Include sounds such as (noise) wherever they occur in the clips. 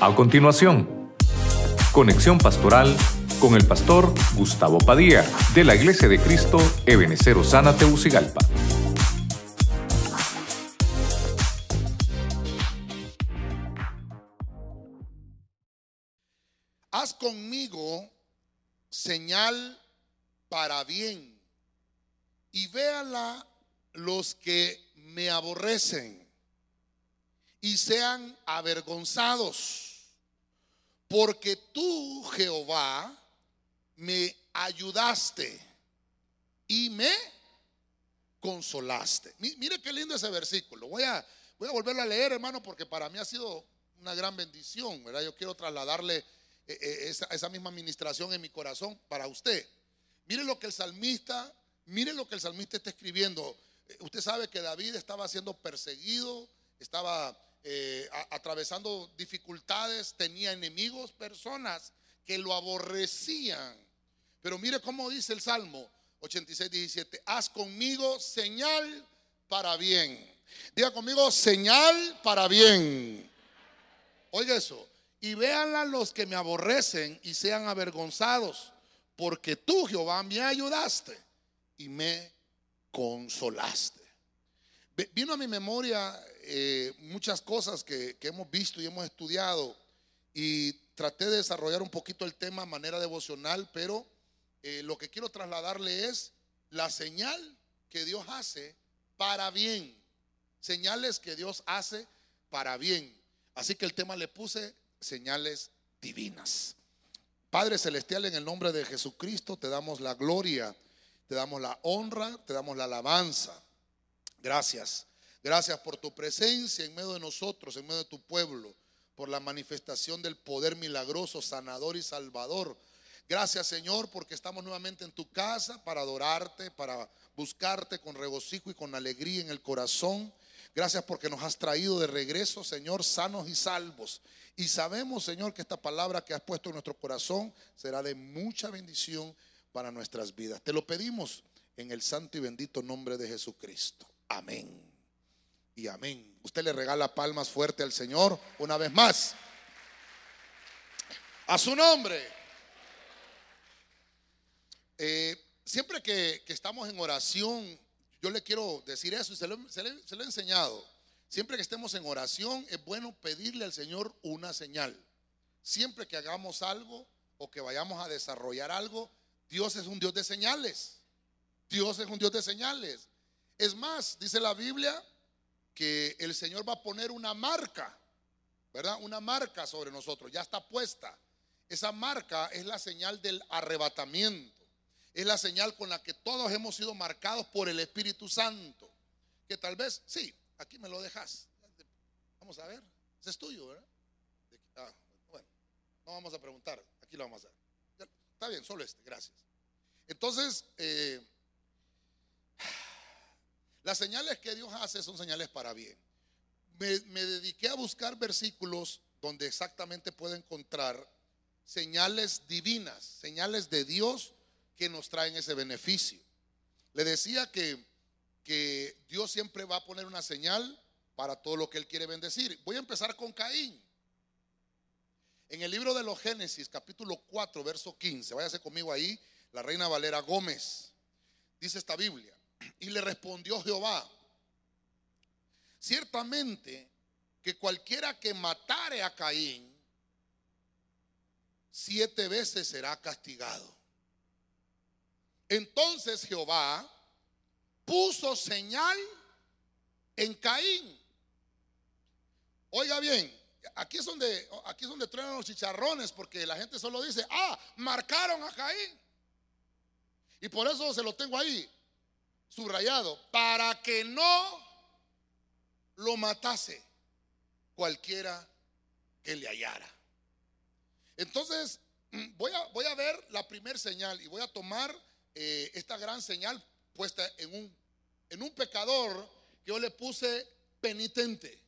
A continuación, conexión pastoral con el pastor Gustavo Padilla de la Iglesia de Cristo Ebenecer Osana Teucigalpa. Haz conmigo señal para bien y véanla los que me aborrecen y sean avergonzados, porque tú, Jehová, me ayudaste y me consolaste. Mire qué lindo ese versículo. Voy a, a volverlo a leer, hermano, porque para mí ha sido una gran bendición, ¿verdad? Yo quiero trasladarle eh, eh, esa, esa misma administración en mi corazón para usted. Mire lo que el salmista, mire lo que el salmista está escribiendo. Eh, usted sabe que David estaba siendo perseguido, estaba atravesando dificultades, tenía enemigos, personas que lo aborrecían. Pero mire cómo dice el Salmo 86, 17, haz conmigo señal para bien. Diga conmigo, señal para bien. Oiga eso. Y véanla los que me aborrecen y sean avergonzados, porque tú, Jehová, me ayudaste y me consolaste. Vino a mi memoria eh, muchas cosas que, hemos visto y hemos estudiado y traté de desarrollar un poquito el tema manera devocional, pero eh, lo que quiero trasladarle es la señal que Dios hace para bien. Señales que Dios hace para bien. Así que el tema le puse señales divinas. Padre Celestial, en el nombre de Jesucristo te damos la gloria, te damos la honra, te damos la alabanza. Gracias. Gracias por tu presencia en medio de nosotros, en medio de tu pueblo, por la manifestación del poder milagroso, sanador y salvador Gracias Señor porque estamos nuevamente en tu casa para adorarte, para buscarte con regocijo y con alegría en el corazón. Gracias porque nos has traído de regreso, Señor, sanos y salvos. Y sabemos, Señor, que esta palabra que has puesto en nuestro corazón será de mucha bendición para nuestras vidas. Te lo pedimos en el santo y bendito nombre de Jesucristo. Amén. Y amén. Usted le regala palmas fuerte al Señor una vez más. A su nombre. Eh, siempre que, estamos en oración, yo le quiero decir eso y se lo, he enseñado. Siempre que estemos en oración es bueno pedirle al Señor una señal. Siempre que hagamos algo o que vayamos a desarrollar algo, Dios es un Dios de señales. Dios es un Dios de señales. Es más, dice la Biblia que el Señor va a poner una marca, ¿verdad? Una marca sobre nosotros, ya está puesta. Esa marca es la señal del arrebatamiento es la señal con la que todos hemos sido marcados por el Espíritu Santo. Que tal vez, sí, aquí me lo dejas. Vamos a ver, ese es tuyo, ¿verdad? Ah, bueno, no vamos a preguntar, aquí lo vamos a hacer. Está bien, solo este, gracias. Entonces, eh, las señales que Dios hace son señales para bien. Me, dediqué a buscar versículos donde exactamente puedo encontrar señales divinas, señales de Dios que nos traen ese beneficio. Le decía que, que Dios siempre va a poner una señal para todo lo que Él quiere bendecir. Voy a empezar con Caín. En el libro de los Génesis, capítulo 4, verso 15, váyase conmigo ahí, la reina Valera Gómez, dice esta Biblia, y le respondió Jehová, ciertamente que cualquiera que matare a Caín, siete veces será castigado. Entonces Jehová puso señal en Caín. Oiga bien, aquí es donde aquí es donde truenan los chicharrones porque la gente solo dice, "Ah, marcaron a Caín." Y por eso se lo tengo ahí subrayado, para que no lo matase cualquiera que le hallara. Entonces, mm, voy a, voy a ver la primer señal y voy a tomar eh, esta gran señal puesta en un, en un pecador que yo le puse penitente.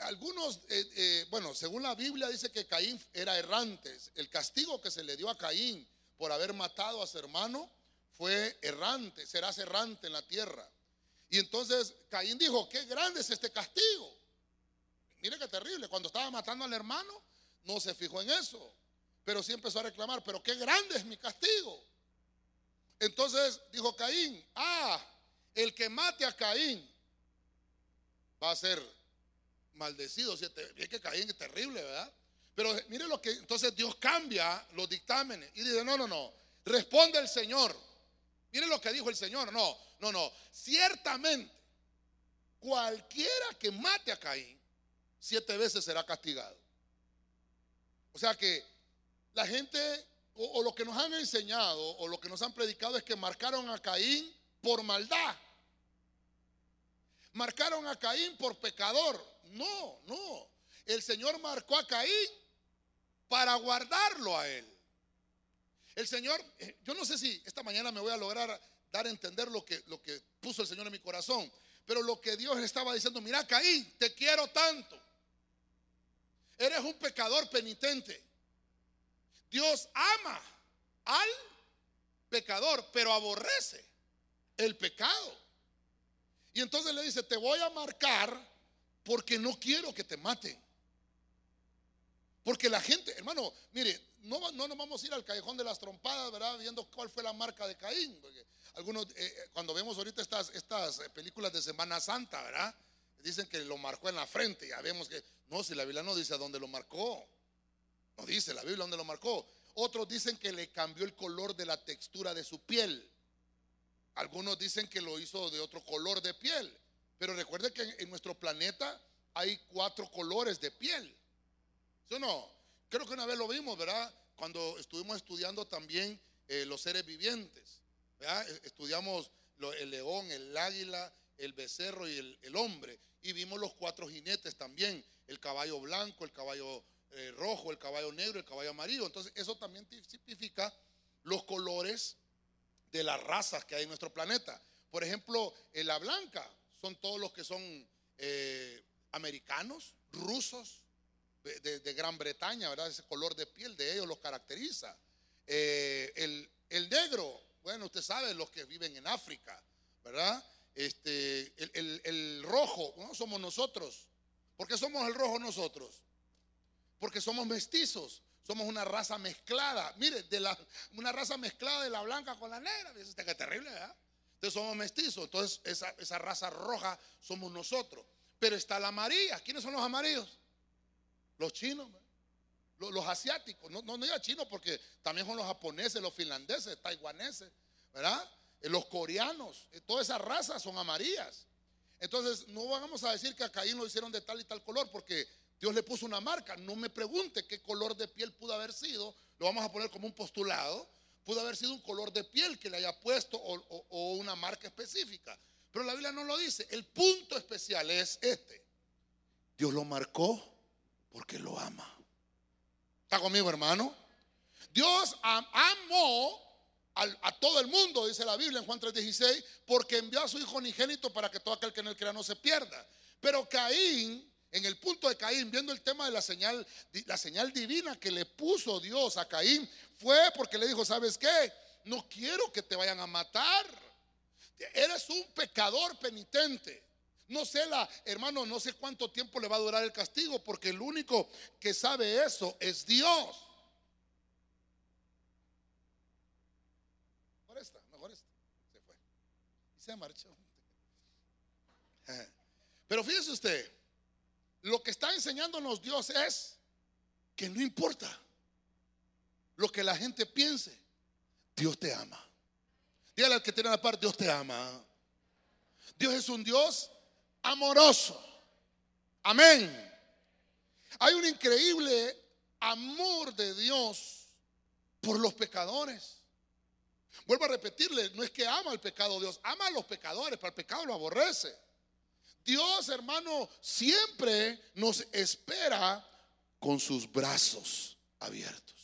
Algunos, eh, eh, bueno, según la Biblia dice que Caín era errante. El castigo que se le dio a Caín por haber matado a su hermano fue errante, serás errante en la tierra. Y entonces Caín dijo, qué grande es este castigo. mire qué terrible, cuando estaba matando al hermano, no se fijó en eso, pero sí empezó a reclamar, pero qué grande es mi castigo. Entonces dijo Caín, ah, el que mate a Caín va a ser maldecido. Es que Caín es terrible, ¿verdad? Pero mire lo que, entonces Dios cambia los dictámenes y dice, no, no, no, responde el Señor. Mire lo que dijo el Señor, no, no, no, ciertamente cualquiera que mate a Caín, siete veces será castigado. O sea que la gente, o, o, lo que nos han enseñado, o lo que nos han predicado es que marcaron a Caín por maldad. Marcaron a Caín por pecador. No, no. El Señor marcó a Caín para guardarlo a él. El Señor, eh, yo no sé si esta mañana me voy a lograr dar a entender lo que, lo que puso el Señor en mi corazón, pero lo que Dios estaba diciendo, mira Caín, te quiero tanto. Eres un pecador penitente. Dios ama al pecador, pero aborrece el pecado. Y entonces le dice, te voy a marcar porque no quiero que te maten. Porque la gente, hermano, mire, no, no nos vamos a ir al callejón de las trompadas, ¿verdad? Viendo cuál fue la marca de Caín. Algunos, eh, eh, cuando vemos ahorita estas, estas eh, películas de Semana Santa, ¿verdad? Dicen que lo marcó en la frente. Ya vemos que, no, si la Biblia no dice a dónde lo marcó. No dice la Biblia dónde lo marcó. Otros dicen que le cambió el color de la textura de su piel. Algunos dicen que lo hizo de otro color de piel. Pero recuerde que en nuestro planeta hay cuatro colores de piel no? Creo que una vez lo vimos, ¿verdad? Cuando estuvimos estudiando también eh, los seres vivientes. ¿verdad? E, estudiamos el león, el águila, el becerro y el, hombre. Y vimos los cuatro jinetes también. El caballo blanco, el caballo eh, rojo, el caballo negro, el caballo amarillo. Entonces eso también tipifica los colores de las razas que hay en nuestro planeta. Por ejemplo, en la blanca son todos los que son eh, americanos, rusos, de, Gran Bretaña, ¿verdad? Ese color de piel de ellos los caracteriza. Eh, el, negro, bueno, usted sabe, los que viven en África, ¿verdad? Este, el, rojo, ¿no? somos nosotros. ¿Por qué somos el rojo nosotros? Porque somos mestizos, somos una raza mezclada. Mire, de la, una raza mezclada de la blanca con la negra. Dice que terrible, ¿verdad? Entonces somos mestizos. Entonces esa, esa raza roja somos nosotros. Pero está la amarilla. ¿Quiénes son los amarillos? Los chinos, los, asiáticos, no, no, no chinos porque también son los japoneses, los finlandeses, taiwaneses, ¿verdad? Eh, los coreanos, eh, todas esas razas son amarillas. Entonces, no vamos a decir que a Caín lo hicieron de tal y tal color porque Dios le puso una marca. No me pregunte qué color de piel pudo haber sido, lo vamos a poner como un postulado. Pudo haber sido un color de piel que le haya puesto o, o una marca específica. Pero la Biblia no lo dice. El punto especial es este. Dios lo marcó porque lo ama. ¿Está conmigo, hermano? Dios amó a, todo el mundo, dice la Biblia en Juan 3:16, porque envió a su Hijo unigénito para que todo aquel que en él crea no se pierda. Pero Caín, en el punto de Caín, viendo el tema de la señal, la señal divina que le puso Dios a Caín, fue porque le dijo, ¿sabes qué? No quiero que te vayan a matar. Eres un pecador penitente. No sé, la, hermano, no sé cuánto tiempo le va a durar el castigo, porque el único que sabe eso es Dios. Mejor esta, mejor esta. Se fue. Y se marchó. (laughs) Pero fíjese usted, lo que está enseñándonos Dios es que no importa lo que la gente piense, Dios te ama. Dígale al que tiene la par, Dios te ama. Dios es un Dios amoroso. Amén. Hay un increíble amor de Dios por los pecadores. Vuelvo a repetirle, no es que ama el pecado Dios, ama a los pecadores, para el pecado lo aborrece. Dios, hermano, siempre nos espera con sus brazos abiertos.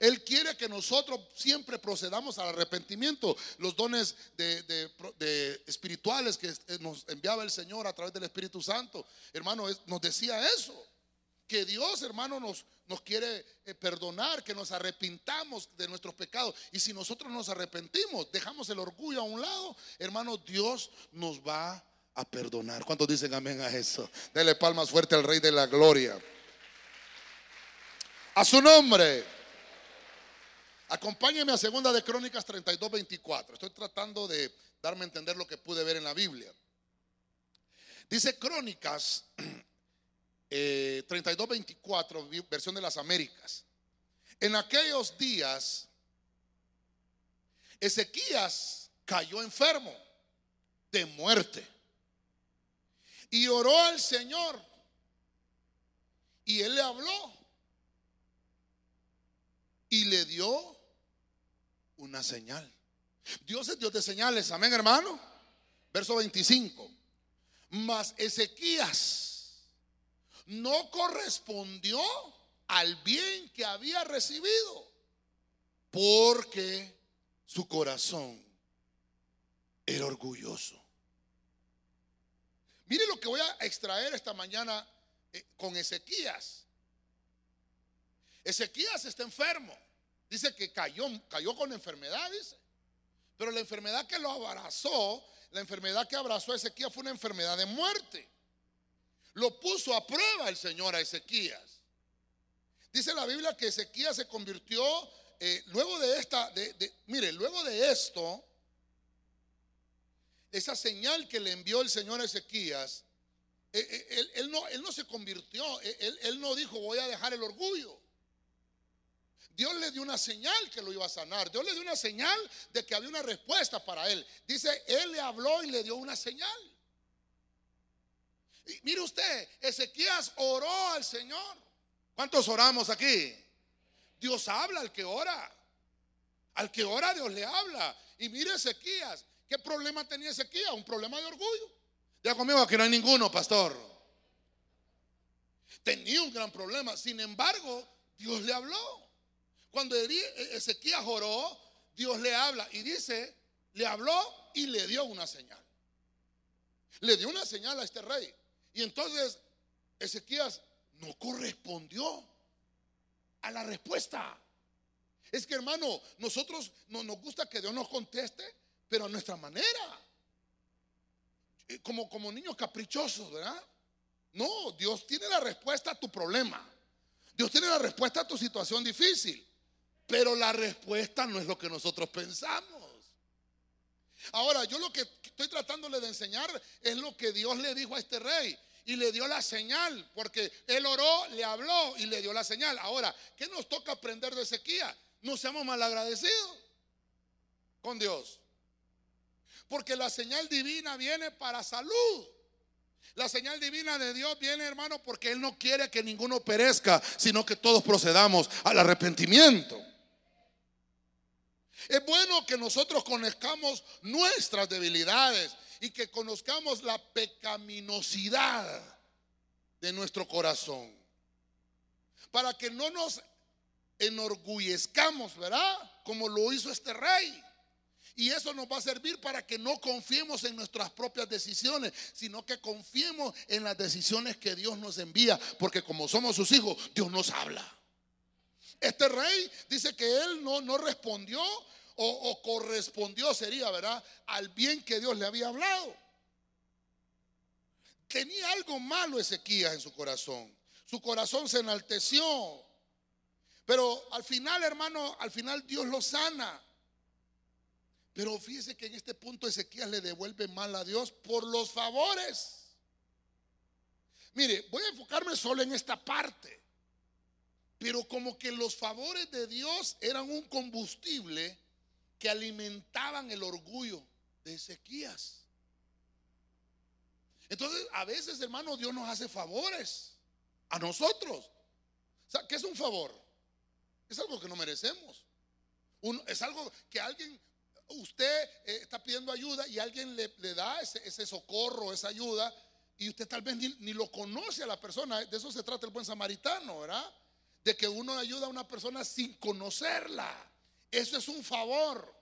Él quiere que nosotros siempre procedamos al arrepentimiento. Los dones de, espirituales que nos enviaba el Señor a través del Espíritu Santo, hermano, nos decía eso. Que Dios, hermano, nos, nos quiere eh, perdonar, que nos arrepintamos de nuestros pecados. Y si nosotros nos arrepentimos, dejamos el orgullo a un lado, hermano, Dios nos va a perdonar. ¿Cuántos dicen amén a eso? Dele palmas fuerte al Rey de la Gloria. A su nombre. Acompáñeme a segunda de Crónicas 32, 24. Estoy tratando de darme a entender lo que pude ver en la Biblia. Dice Crónicas (clears throat) 32, 24, versión de las Américas. En aquellos días, Ezequías cayó enfermo de muerte y oró al Señor. Y él le habló y le dio una señal. Dios es Dios de señales, amén hermano. Verso 25. Mas Ezequías no correspondió al bien que había recibido porque su corazón era orgulloso. Mire lo que voy a extraer esta mañana eh, con Ezequías. Ezequías está enfermo. Dice que cayó, cayó con enfermedad. Pero la enfermedad que lo abrazó, la enfermedad que abrazó a Ezequías fue una enfermedad de muerte. Lo puso a prueba el Señor a Ezequías. Dice la Biblia que Ezequías se convirtió, eh, luego de esta, mire, luego de esto, esa señal que le envió el Señor a Ezequías, eh, eh, él, no, él no se convirtió, él, él no dijo voy a dejar el orgullo. Dios le dio una señal que lo iba a sanar. Dios le dio una señal de que había una respuesta para él. Dice, él le habló y le dio una señal. Mire usted, Ezequías oró al Señor. ¿Cuántos oramos aquí? Dios habla al que ora. Al que ora Dios le habla. Y mire Ezequías, ¿qué problema tenía Ezequías? Un problema de orgullo. Ya conmigo que no hay ninguno, pastor. Tenía un gran problema. Sin embargo, Dios le habló. Cuando Ezequías oró, Dios le habla y dice, le habló y le dio una señal. Le dio una señal a este rey. Y entonces Ezequías no correspondió a la respuesta. Es que hermano, nosotros no nos gusta que Dios nos conteste, pero a nuestra manera. Eh, como, como niños caprichosos, ¿verdad? No, Dios tiene la respuesta a tu problema. Dios tiene la respuesta a tu situación difícil. Pero la respuesta no es lo que nosotros pensamos. Ahora, yo lo que estoy tratándole de enseñar es lo que Dios le dijo a este rey y le dio la señal, porque él oró, le habló y le dio la señal. Ahora, ¿qué nos toca aprender de sequía? No seamos malagradecidos con Dios. Porque la señal divina viene para salud. La señal divina de Dios viene, hermano, porque Él no quiere que ninguno perezca, sino que todos procedamos al arrepentimiento. Es bueno que nosotros conozcamos nuestras debilidades y que conozcamos la pecaminosidad de nuestro corazón. Para que no nos enorgullezcamos, ¿verdad? Como lo hizo este rey. Y eso nos va a servir para que no confiemos en nuestras propias decisiones, sino que confiemos en las decisiones que Dios nos envía, porque como somos sus hijos, Dios nos habla. Este rey dice que él no, no respondió o, correspondió, sería, ¿verdad? Al bien que Dios le había hablado. Tenía algo malo Ezequías en su corazón. Su corazón se enalteció. Pero al final, hermano, al final Dios lo sana. Pero fíjese que en este punto Ezequías le devuelve mal a Dios por los favores. Mire, voy a enfocarme solo en esta parte. Pero como que los favores de Dios eran un combustible que alimentaban el orgullo de Ezequías. Entonces, a veces, hermano, Dios nos hace favores a nosotros. ¿qué es un favor? Es algo que no merecemos. es algo que alguien, usted eh, está pidiendo ayuda y alguien le, da ese, socorro, esa ayuda, y usted tal vez ni, ni, lo conoce a la persona. De eso se trata el buen samaritano, ¿verdad? De que uno ayuda a una persona sin conocerla. Eso es un favor.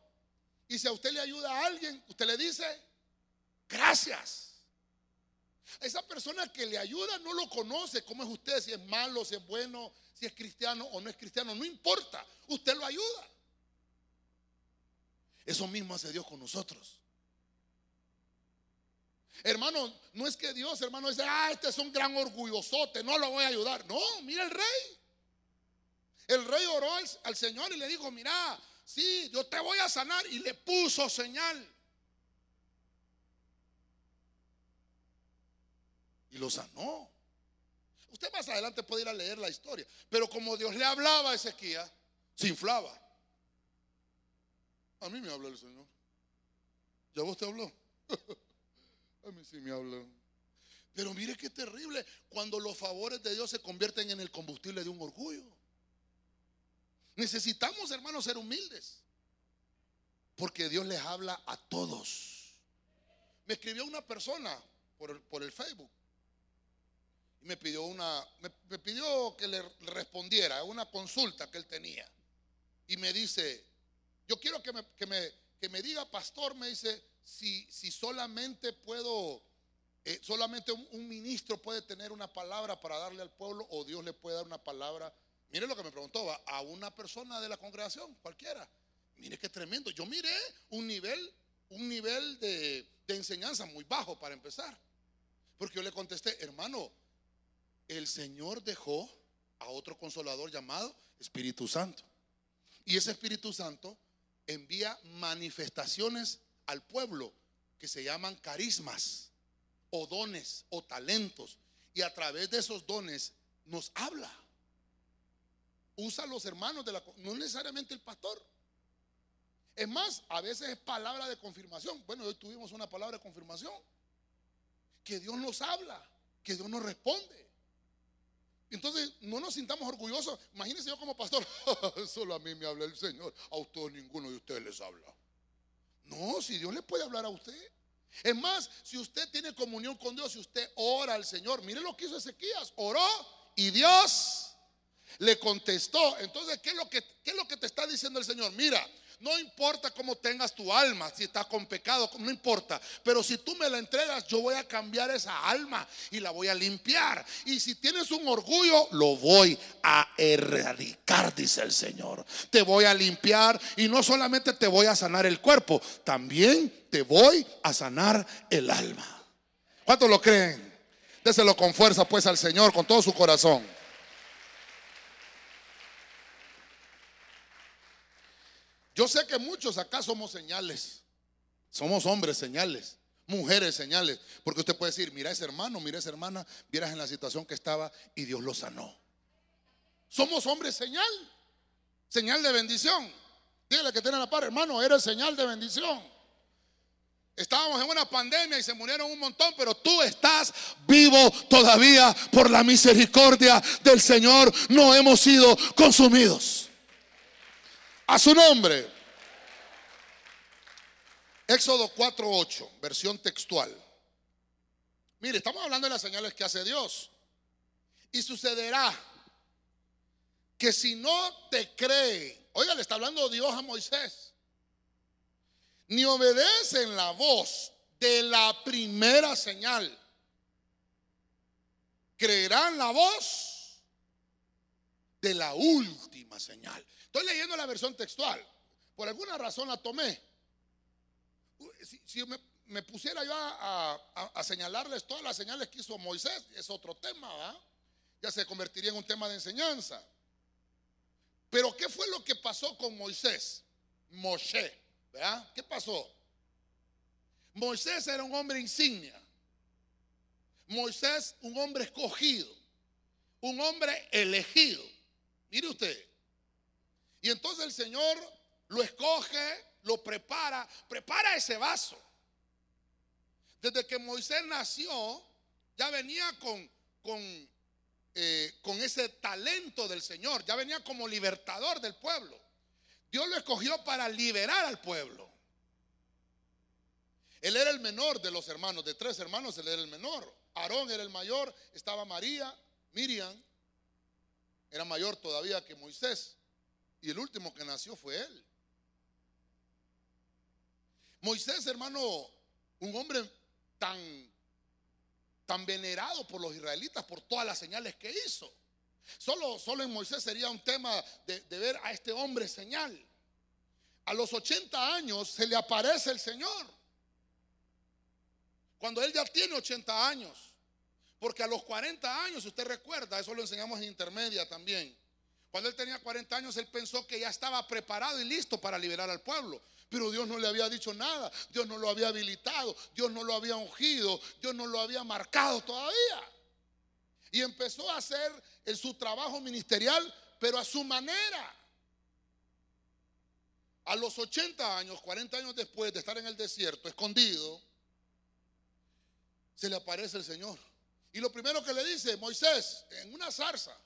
Y si a usted le ayuda a alguien, usted le dice, gracias. Esa persona que le ayuda no lo conoce, cómo es usted, si es malo, si es bueno, si es cristiano o no es cristiano, no importa, usted lo ayuda. Eso mismo hace Dios con nosotros. Hermano, no es que Dios, hermano, dice, ah, este es un gran orgullosote, no lo voy a ayudar. No, mira el rey. El rey oró al, Señor y le dijo, mira, sí, yo te voy a sanar. Y le puso señal. Y lo sanó. Usted más adelante puede ir a leer la historia. Pero como Dios le hablaba a Ezequiel, se inflaba. A mí me habla el Señor. ¿Ya vos te habló? (laughs) a mí sí me habló. Pero mire qué terrible cuando los favores de Dios se convierten en el combustible de un orgullo. Necesitamos, hermanos, ser humildes. Porque Dios les habla a todos. Me escribió una persona por por el Facebook y me pidió una, me, pidió que le respondiera a una consulta que él tenía. Y me dice, yo quiero que me, que me, diga, pastor, me dice, si, si solamente puedo, eh, solamente un, ministro puede tener una palabra para darle al pueblo o Dios le puede dar una palabra. Mire lo que me preguntó, a una persona de la congregación, cualquiera. Mire qué tremendo. Yo miré un nivel, un nivel de, de enseñanza muy bajo para empezar. Porque yo le contesté, hermano, el Señor dejó a otro consolador llamado Espíritu Santo. Y ese Espíritu Santo envía manifestaciones al pueblo que se llaman carismas o dones o talentos. Y a través de esos dones nos habla. Usa los hermanos de la... No necesariamente el pastor. Es más, a veces es palabra de confirmación. Bueno, hoy tuvimos una palabra de confirmación. Que Dios nos habla, que Dios nos responde. Entonces, no nos sintamos orgullosos. Imagínense yo como pastor, (laughs) solo a mí me habla el Señor, a usted ninguno de ustedes les habla. No, si Dios le puede hablar a usted. Es más, si usted tiene comunión con Dios, si usted ora al Señor, mire lo que hizo Ezequías, oró y Dios le contestó. Entonces, ¿qué es lo que, es lo que te está diciendo el Señor? Mira, no importa cómo tengas tu alma, si está con pecado, no importa. Pero si tú me la entregas, yo voy a cambiar esa alma y la voy a limpiar. Y si tienes un orgullo, lo voy a erradicar, dice el Señor. Te voy a limpiar y no solamente te voy a sanar el cuerpo, también te voy a sanar el alma. ¿Cuántos lo creen? Déselo con fuerza pues al Señor, con todo su corazón. Yo sé que muchos acá somos señales. Somos hombres señales, mujeres señales. Porque usted puede decir, mira ese hermano, mira esa hermana, vieras en la situación que estaba y Dios lo sanó. Somos hombres señal, señal de bendición. Dígale que tiene la par, hermano, eres señal de bendición. Estábamos en una pandemia y se murieron un montón, pero tú estás vivo todavía por la misericordia del Señor. No hemos sido consumidos a su nombre. Éxodo 4.8, versión textual. Mire, estamos hablando de las señales que hace Dios. Y sucederá que si no te cree, oiga, le está hablando Dios a Moisés, ni obedecen la voz de la primera señal, creerán la voz de la última señal. Estoy leyendo la versión textual. Por alguna razón la tomé. Si, me, pusiera yo a, señalarles todas las señales que hizo Moisés, es otro tema, Ya se convertiría en un tema de enseñanza. Pero ¿qué fue lo que pasó con Moisés? Moshe, ¿verdad? ¿Qué pasó? Moisés era un hombre insignia. Moisés, un hombre escogido. Un hombre elegido. Mire usted, y entonces el Señor lo escoge, lo prepara, prepara ese vaso. Desde que Moisés nació, ya venía con, con, eh, con ese talento del Señor, ya venía como libertador del pueblo. Dios lo escogió para liberar al pueblo. Él era el menor de los hermanos, de tres hermanos, él era el menor. Aarón era el mayor, estaba María, Miriam, era mayor todavía que Moisés. Y el último que nació fue él. Moisés, hermano, un hombre tan, tan venerado por los israelitas por todas las señales que hizo. Solo, solo en Moisés sería un tema de, de ver a este hombre señal. A los 80 años se le aparece el Señor. Cuando él ya tiene 80 años. Porque a los 40 años, usted recuerda, eso lo enseñamos en intermedia también. Cuando él tenía 40 años, él pensó que ya estaba preparado y listo para liberar al pueblo. Pero Dios no le había dicho nada, Dios no lo había habilitado, Dios no lo había ungido, Dios no lo había marcado todavía. Y empezó a hacer en su trabajo ministerial, pero a su manera. A los 80 años, 40 años después de estar en el desierto, escondido, se le aparece el Señor. Y lo primero que le dice, Moisés, en una zarza,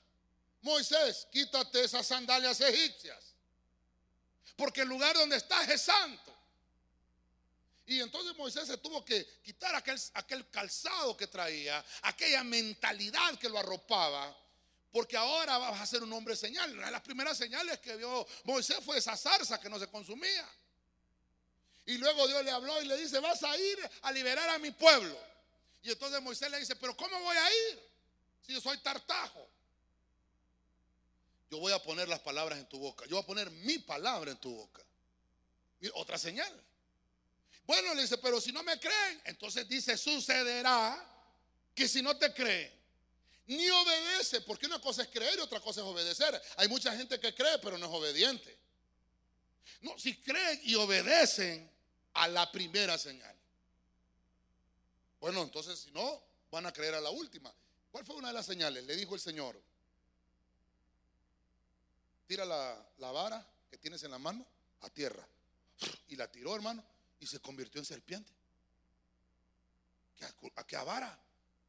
Moisés, quítate esas sandalias egipcias, porque el lugar donde estás es santo. Y entonces Moisés se tuvo que quitar aquel, aquel calzado que traía, aquella mentalidad que lo arropaba, porque ahora vas a ser un hombre señal. Una de las primeras señales que vio Moisés fue esa zarza que no se consumía. Y luego Dios le habló y le dice, vas a ir a liberar a mi pueblo. Y entonces Moisés le dice, pero ¿cómo voy a ir? Si yo soy tartajo. Yo voy a poner las palabras en tu boca. Yo voy a poner mi palabra en tu boca. otra señal. Bueno, le dice, pero si no me creen, entonces dice, sucederá que si no te creen, ni obedece, porque una cosa es creer y otra cosa es obedecer. Hay mucha gente que cree, pero no es obediente. No, si creen y obedecen a la primera señal. Bueno, entonces si no, van a creer a la última. ¿Cuál fue una de las señales? Le dijo el Señor, tira la, vara que tienes en la mano a tierra. Y la tiró, hermano, y se convirtió en serpiente. ¿A qué vara?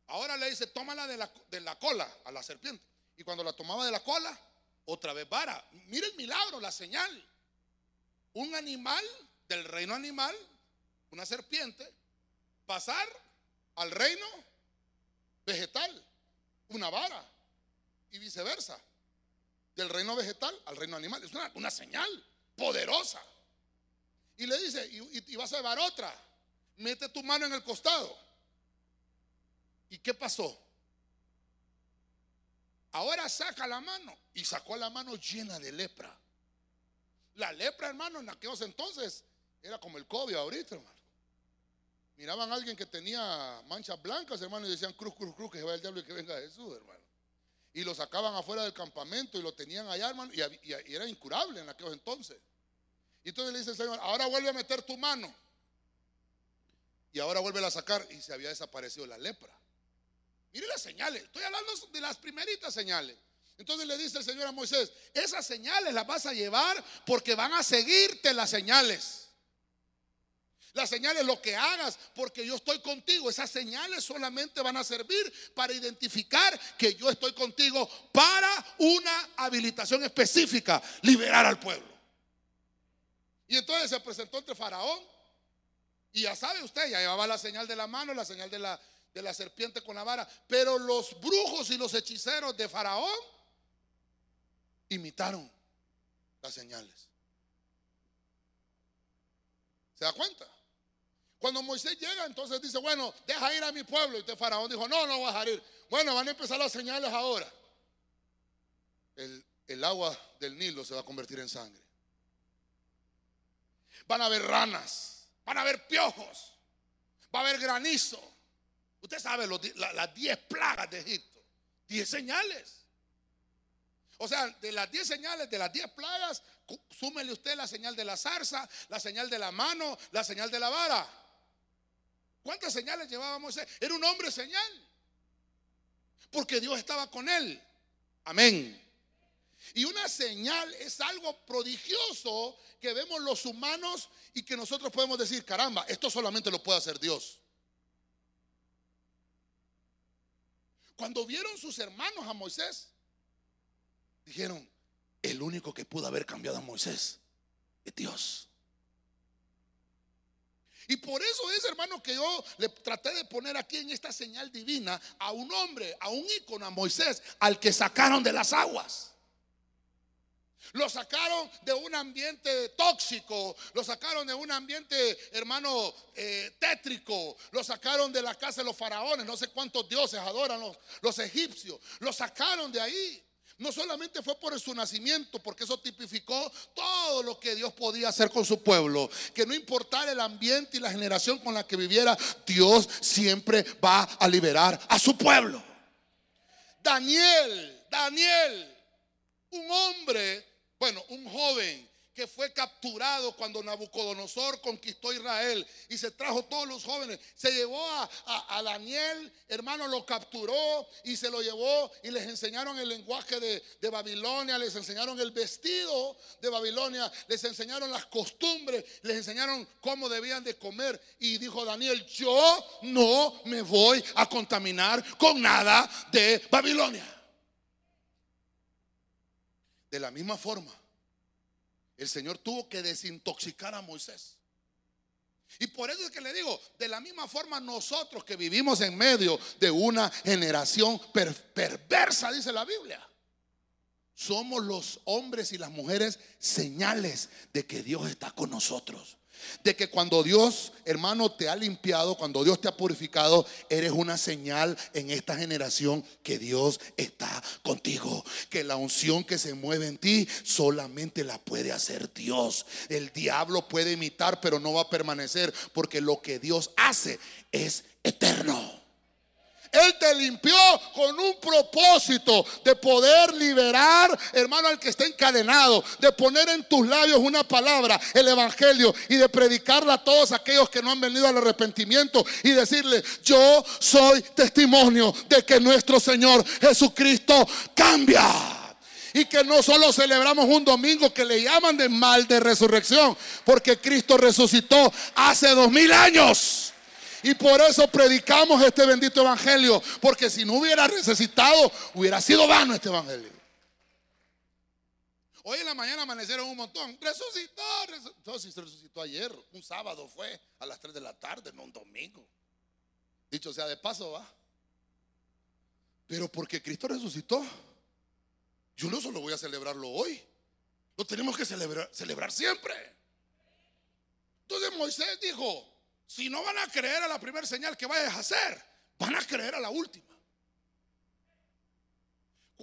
Ahora le dice, tómala de la, de la cola a la serpiente. Y cuando la tomaba de la cola, otra vez vara. Mire el milagro, la señal. Un animal del reino animal, una serpiente, pasar al reino vegetal, una vara, y viceversa del reino vegetal al reino animal. Es una, señal poderosa. Y le dice, y, vas a llevar otra. Mete tu mano en el costado. ¿Y qué pasó? Ahora saca la mano. Y sacó la mano llena de lepra. La lepra, hermano, en aquellos entonces era como el COVID ahorita, hermano. Miraban a alguien que tenía manchas blancas, hermano, y decían cruz, cruz, cruz, que se vaya el diablo y que venga Jesús, hermano y lo sacaban afuera del campamento y lo tenían allá, hermano, y, era incurable en aquellos entonces. Y entonces le dice el Señor, ahora vuelve a meter tu mano. Y ahora vuelve a sacar y se había desaparecido la lepra. Mire las señales, estoy hablando de las primeritas señales. Entonces le dice el Señor a Moisés, esas señales las vas a llevar porque van a seguirte las señales. Las señales, lo que hagas, porque yo estoy contigo. Esas señales solamente van a servir para identificar que yo estoy contigo para una habilitación específica, liberar al pueblo. Y entonces se presentó entre Faraón. Y ya sabe usted, ya llevaba la señal de la mano, la señal de la, de la serpiente con la vara. Pero los brujos y los hechiceros de Faraón imitaron las señales. ¿Se da cuenta? Cuando Moisés llega, entonces dice, bueno, deja ir a mi pueblo. Y este faraón dijo, no, no voy a dejar ir. Bueno, van a empezar las señales ahora. El, el agua del Nilo se va a convertir en sangre. Van a haber ranas, van a haber piojos, va a haber granizo. Usted sabe las 10 plagas de Egipto. 10 señales. O sea, de las 10 señales, de las 10 plagas, súmele usted la señal de la zarza, la señal de la mano, la señal de la vara. ¿Cuántas señales llevaba Moisés? Era un hombre señal. Porque Dios estaba con él. Amén. Y una señal es algo prodigioso que vemos los humanos y que nosotros podemos decir, caramba, esto solamente lo puede hacer Dios. Cuando vieron sus hermanos a Moisés, dijeron, el único que pudo haber cambiado a Moisés es Dios. Y por eso es, hermano, que yo le traté de poner aquí en esta señal divina a un hombre, a un ícono, a Moisés, al que sacaron de las aguas. Lo sacaron de un ambiente tóxico, lo sacaron de un ambiente, hermano, eh, tétrico, lo sacaron de la casa de los faraones, no sé cuántos dioses adoran los, los egipcios, lo sacaron de ahí no solamente fue por su nacimiento, porque eso tipificó todo lo que Dios podía hacer con su pueblo. Que no importara el ambiente y la generación con la que viviera, Dios siempre va a liberar a su pueblo. Daniel, Daniel, un hombre, bueno, un joven que fue capturado cuando Nabucodonosor conquistó Israel y se trajo todos los jóvenes. Se llevó a, Daniel, hermano, lo capturó y se lo llevó y les enseñaron el lenguaje de, de, Babilonia, les enseñaron el vestido de Babilonia, les enseñaron las costumbres, les enseñaron cómo debían de comer. Y dijo Daniel, yo no me voy a contaminar con nada de Babilonia. De la misma forma el Señor tuvo que desintoxicar a Moisés. Y por eso es que le digo, de la misma forma nosotros que vivimos en medio de una generación perversa, dice la Biblia, somos los hombres y las mujeres señales de que Dios está con nosotros. De que cuando Dios, hermano, te ha limpiado, cuando Dios te ha purificado, eres una señal en esta generación que Dios está contigo. Que la unción que se mueve en ti solamente la puede hacer Dios. El diablo puede imitar, pero no va a permanecer porque lo que Dios hace es eterno. Él te limpió con un propósito de poder liberar, hermano, al que está encadenado, de poner en tus labios una palabra, el Evangelio, y de predicarla a todos aquellos que no han venido al arrepentimiento y decirle, yo soy testimonio de que nuestro Señor Jesucristo cambia. Y que no solo celebramos un domingo que le llaman de mal de resurrección, porque Cristo resucitó hace dos mil años. Y por eso predicamos este bendito evangelio. Porque si no hubiera resucitado, hubiera sido vano este evangelio. Hoy en la mañana amanecieron un montón. Resucitó, resucitó. Resucitó ayer, un sábado fue a las 3 de la tarde, no un domingo. Dicho sea de paso, va. Pero porque Cristo resucitó, yo no solo voy a celebrarlo hoy, lo tenemos que celebrar, celebrar siempre. Entonces Moisés dijo, si no van a creer a la primera señal que vayas a hacer, van a creer a la última.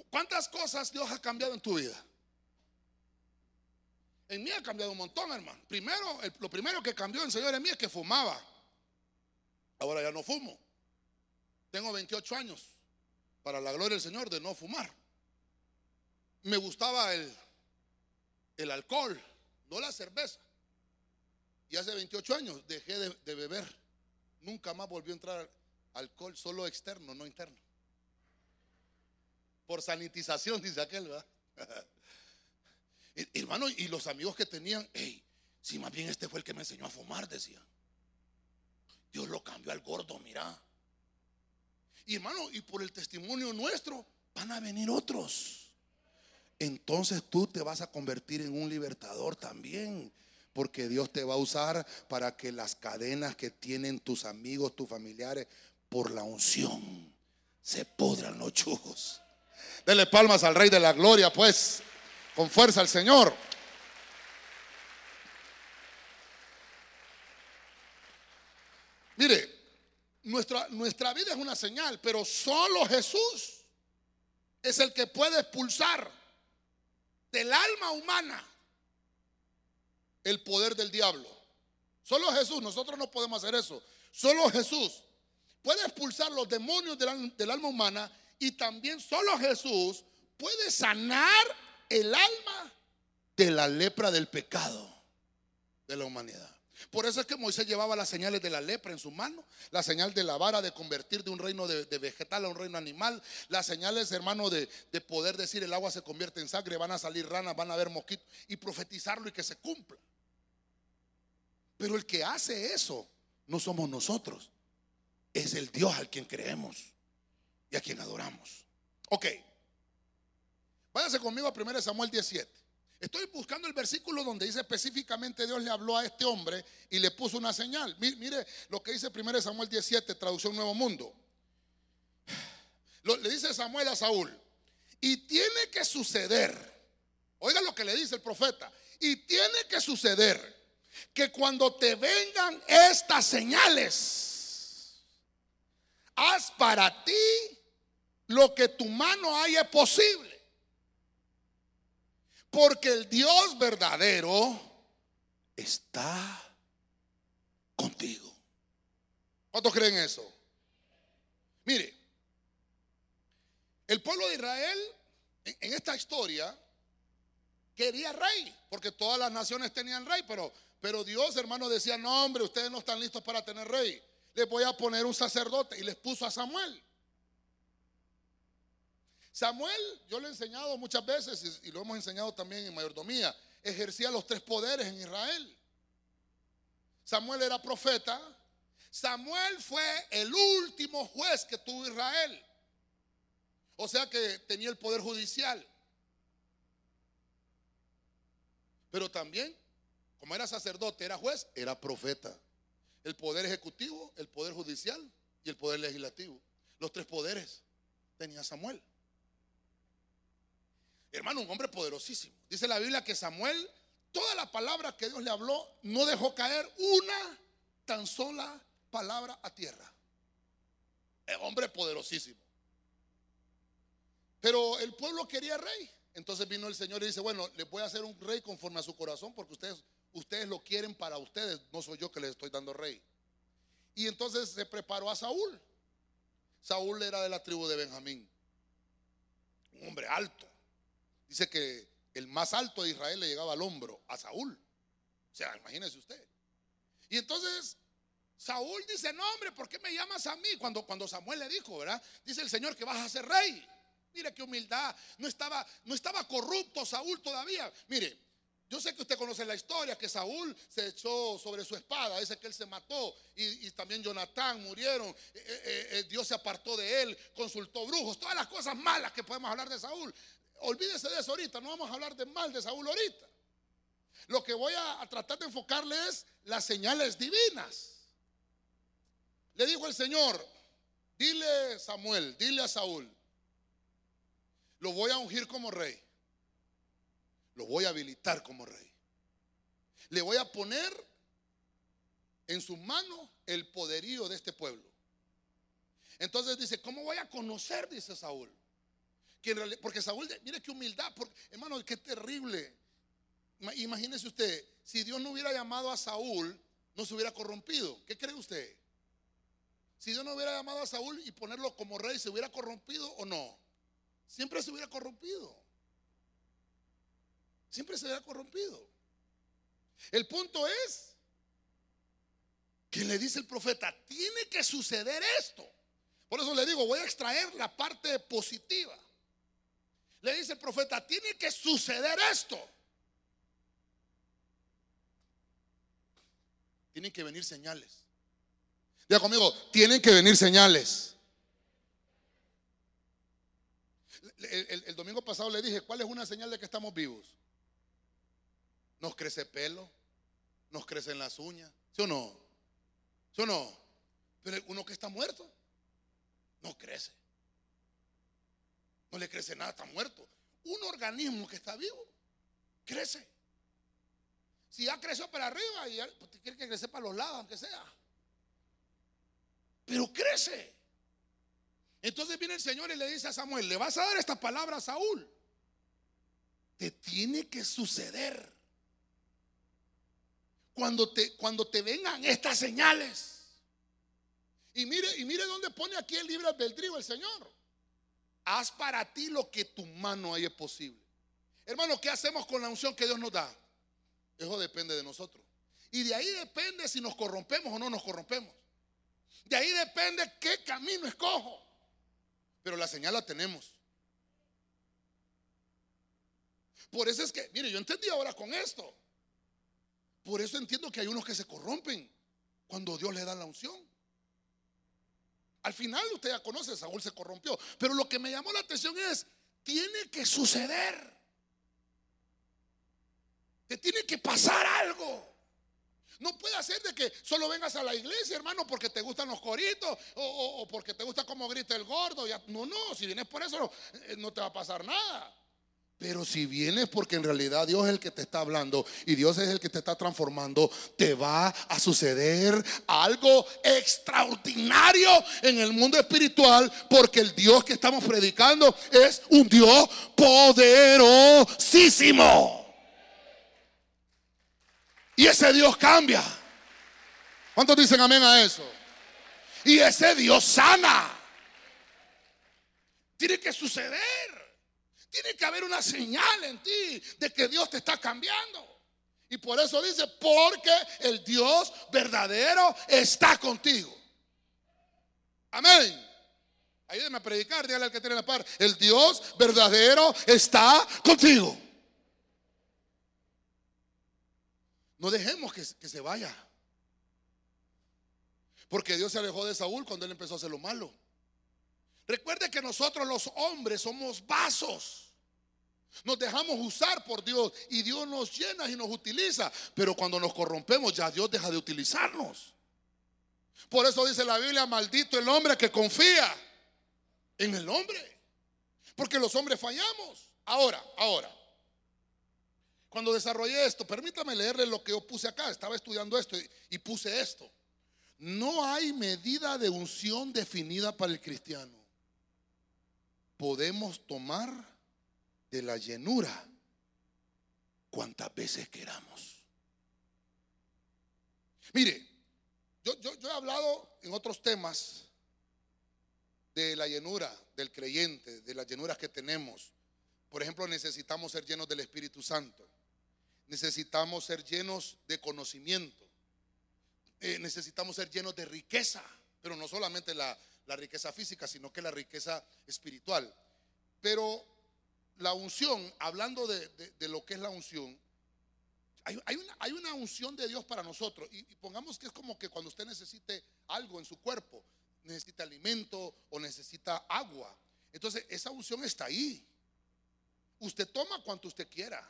¿Cuántas cosas Dios ha cambiado en tu vida? En mí ha cambiado un montón, hermano. Primero, lo primero que cambió en Señor en mí es que fumaba. Ahora ya no fumo. Tengo 28 años, para la gloria del Señor, de no fumar. Me gustaba el, el alcohol, no la cerveza. Y hace 28 años dejé de, beber. Nunca más volvió a entrar alcohol, solo externo, no interno. Por sanitización, (laughs) dice aquel, ¿verdad? (laughs) Hermano, y los amigos que tenían, hey, si más bien este fue el que me enseñó a fumar, decían. Dios lo cambió al gordo, mira. Y hermano, y por el testimonio nuestro van a venir otros. Entonces tú te vas a convertir en un libertador también porque Dios te va a usar para que las cadenas que tienen tus amigos, tus familiares, por la unción, se pudran los chujos. Dele palmas al Rey de la Gloria, pues, con fuerza al Señor. Mire, nuestra, nuestra vida es una señal, pero solo Jesús es el que puede expulsar del alma humana el poder del diablo. Solo Jesús, nosotros no podemos hacer eso. Solo Jesús puede expulsar los demonios del, alma humana y también solo Jesús puede sanar el alma de la lepra del pecado de la humanidad. Por eso es que Moisés llevaba las señales de la lepra en su mano, la señal de la vara de convertir de un reino de, vegetal a un reino animal, las señales, hermano, de, de, poder decir el agua se convierte en sangre, van a salir ranas, van a haber mosquitos y profetizarlo y que se cumpla. Pero el que hace eso no somos nosotros. Es el Dios al quien creemos y a quien adoramos. Ok. Váyase conmigo a 1 Samuel 17. Estoy buscando el versículo donde dice específicamente Dios le habló a este hombre y le puso una señal. Mire lo que dice 1 Samuel 17, traducción Nuevo Mundo. le dice Samuel a Saúl, y tiene que suceder, oiga lo que le dice el profeta, y tiene que suceder que cuando te vengan estas señales, haz para ti lo que tu mano haya posible. porque el Dios verdadero está contigo. ¿Cuántos creen eso? Mire, el pueblo de Israel en esta historia quería rey, porque todas las naciones tenían rey, pero, pero Dios, hermano, decía, no, hombre, ustedes no están listos para tener rey. Les voy a poner un sacerdote y les puso a Samuel. Samuel, yo le he enseñado muchas veces y, lo hemos enseñado también en mayordomía, ejercía los tres poderes en Israel. Samuel era profeta. Samuel fue el último juez que tuvo Israel. O sea que tenía el poder judicial. Pero también, como era sacerdote, era juez, era profeta. El poder ejecutivo, el poder judicial y el poder legislativo. Los tres poderes tenía Samuel. Hermano, un hombre poderosísimo. Dice la Biblia que Samuel, toda la palabra que Dios le habló, no dejó caer una tan sola palabra a tierra. Es hombre poderosísimo. Pero el pueblo quería rey. Entonces vino el Señor y dice, bueno, le voy a hacer un rey conforme a su corazón porque ustedes, ustedes lo quieren para ustedes, no soy yo que les estoy dando rey. Y entonces se preparó a Saúl. Saúl era de la tribu de Benjamín. Un hombre alto, Dice que el más alto de Israel le llegaba al hombro a Saúl. O sea, imagínese usted. Y entonces Saúl dice, no hombre, ¿por qué me llamas a mí? Cuando, cuando Samuel le dijo, ¿verdad? Dice el Señor que vas a ser rey. Mire qué humildad. No estaba, no estaba corrupto Saúl todavía. Mire, yo sé que usted conoce la historia, que Saúl se echó sobre su espada, dice que él se mató y, también Jonatán murieron, eh, eh, eh, Dios se apartó de él, consultó brujos, todas las cosas malas que podemos hablar de Saúl. Olvídese de eso ahorita, no vamos a hablar de mal de Saúl ahorita. Lo que voy a, tratar de enfocarle es las señales divinas. Le dijo el Señor, dile Samuel, dile a Saúl, lo voy a ungir como rey, lo voy a habilitar como rey. Le voy a poner en su mano el poderío de este pueblo. Entonces dice, ¿cómo voy a conocer? Dice Saúl porque Saúl, mire qué humildad, hermano, qué terrible. Imagínese usted, si Dios no hubiera llamado a Saúl, no se hubiera corrompido. ¿Qué cree usted? Si Dios no hubiera llamado a Saúl y ponerlo como rey, ¿se hubiera corrompido o no? Siempre se hubiera corrompido. Siempre se hubiera corrompido. El punto es que le dice el profeta, tiene que suceder esto. Por eso le digo, voy a extraer la parte positiva. Le dice el profeta, tiene que suceder esto. Tienen que venir señales. Diga conmigo, tienen que venir señales. El, domingo pasado le dije, ¿cuál es una señal de que estamos vivos? Nos crece pelo, nos crecen las uñas, ¿sí o no? ¿Sí o no? Pero uno que está muerto, no crece no le crece nada, está muerto. Un organismo que está vivo, crece. Si ya creció para arriba, y pues, tiene que crecer para los lados, aunque sea. Pero crece. Entonces viene el Señor y le dice a Samuel, le vas a dar esta palabra a Saúl. Te tiene que suceder. Cuando te, cuando te vengan estas señales. Y mire, y mire dónde pone aquí el libre albedrío el Señor. Haz para ti lo que tu mano haya posible. Hermano, ¿qué hacemos con la unción que Dios nos da? Eso depende de nosotros. Y de ahí depende si nos corrompemos o no nos corrompemos. De ahí depende qué camino escojo. Pero la señal la tenemos. Por eso es que, mire, yo entendí ahora con esto. Por eso entiendo que hay unos que se corrompen cuando Dios le da la unción. Al final usted ya conoce, Saúl se corrompió. Pero lo que me llamó la atención es, tiene que suceder. Te tiene que pasar algo. No puede ser de que solo vengas a la iglesia, hermano, porque te gustan los coritos o, porque te gusta cómo grita el gordo. No, no, si vienes por eso eh, no te va a pasar nada. Pero si vienes porque en realidad Dios es el que te está hablando y Dios es el que te está transformando, te va a suceder algo extraordinario en el mundo espiritual porque el Dios que estamos predicando es un Dios poderosísimo. Y ese Dios cambia. ¿Cuántos dicen amén a eso? Y ese Dios sana. Tiene que suceder. Tiene que haber una señal en ti de que Dios te está cambiando. Y por eso dice, porque el Dios verdadero está contigo. Amén. Ayúdeme a predicar, dígale al que tiene la par. El Dios verdadero está contigo. No dejemos que, que, se vaya. Porque Dios se alejó de Saúl cuando él empezó a hacer lo malo. Recuerde que nosotros los hombres somos vasos. Nos dejamos usar por Dios y Dios nos llena y nos utiliza. Pero cuando nos corrompemos ya Dios deja de utilizarnos. Por eso dice la Biblia, maldito el hombre que confía en el hombre. Porque los hombres fallamos. Ahora, ahora. Cuando desarrollé esto, permítame leerle lo que yo puse acá. Estaba estudiando esto y, y puse esto. No hay medida de unción definida para el cristiano. Podemos tomar de la llenura cuantas veces queramos. Mire, yo, yo, he hablado en otros temas de la llenura del creyente, de las llenuras que tenemos. Por ejemplo, necesitamos ser llenos del Espíritu Santo. Necesitamos ser llenos de conocimiento. Eh, necesitamos ser llenos de riqueza, pero no solamente la, la riqueza física, sino que la riqueza espiritual. Pero la unción, hablando de, lo que es la unción, hay, una, unción de Dios para nosotros. Y, pongamos que es como que cuando usted necesite algo en su cuerpo, necesita alimento o necesita agua. Entonces, esa unción está ahí. Usted toma cuanto usted quiera.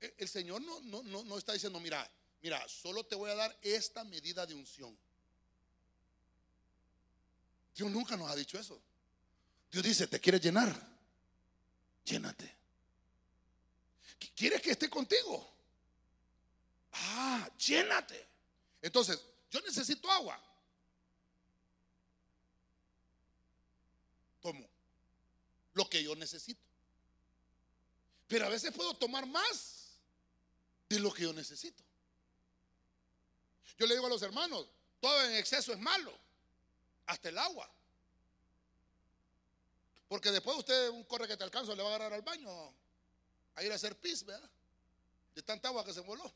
E, el, Señor no, no, no está diciendo, mira, mira, solo te voy a dar esta medida de unción. Dios nunca nos ha dicho eso. Dios dice, ¿te quieres llenar? Llénate. ¿Quieres que esté contigo? Ah, llénate. Entonces, yo necesito agua. Tomo lo que yo necesito. Pero a veces puedo tomar más de lo que yo necesito. Yo le digo a los hermanos, todo en exceso es malo, hasta el agua. Porque después usted, un corre que te alcanza, le va a agarrar al baño a ir a hacer pis, ¿verdad? De tanta agua que se voló.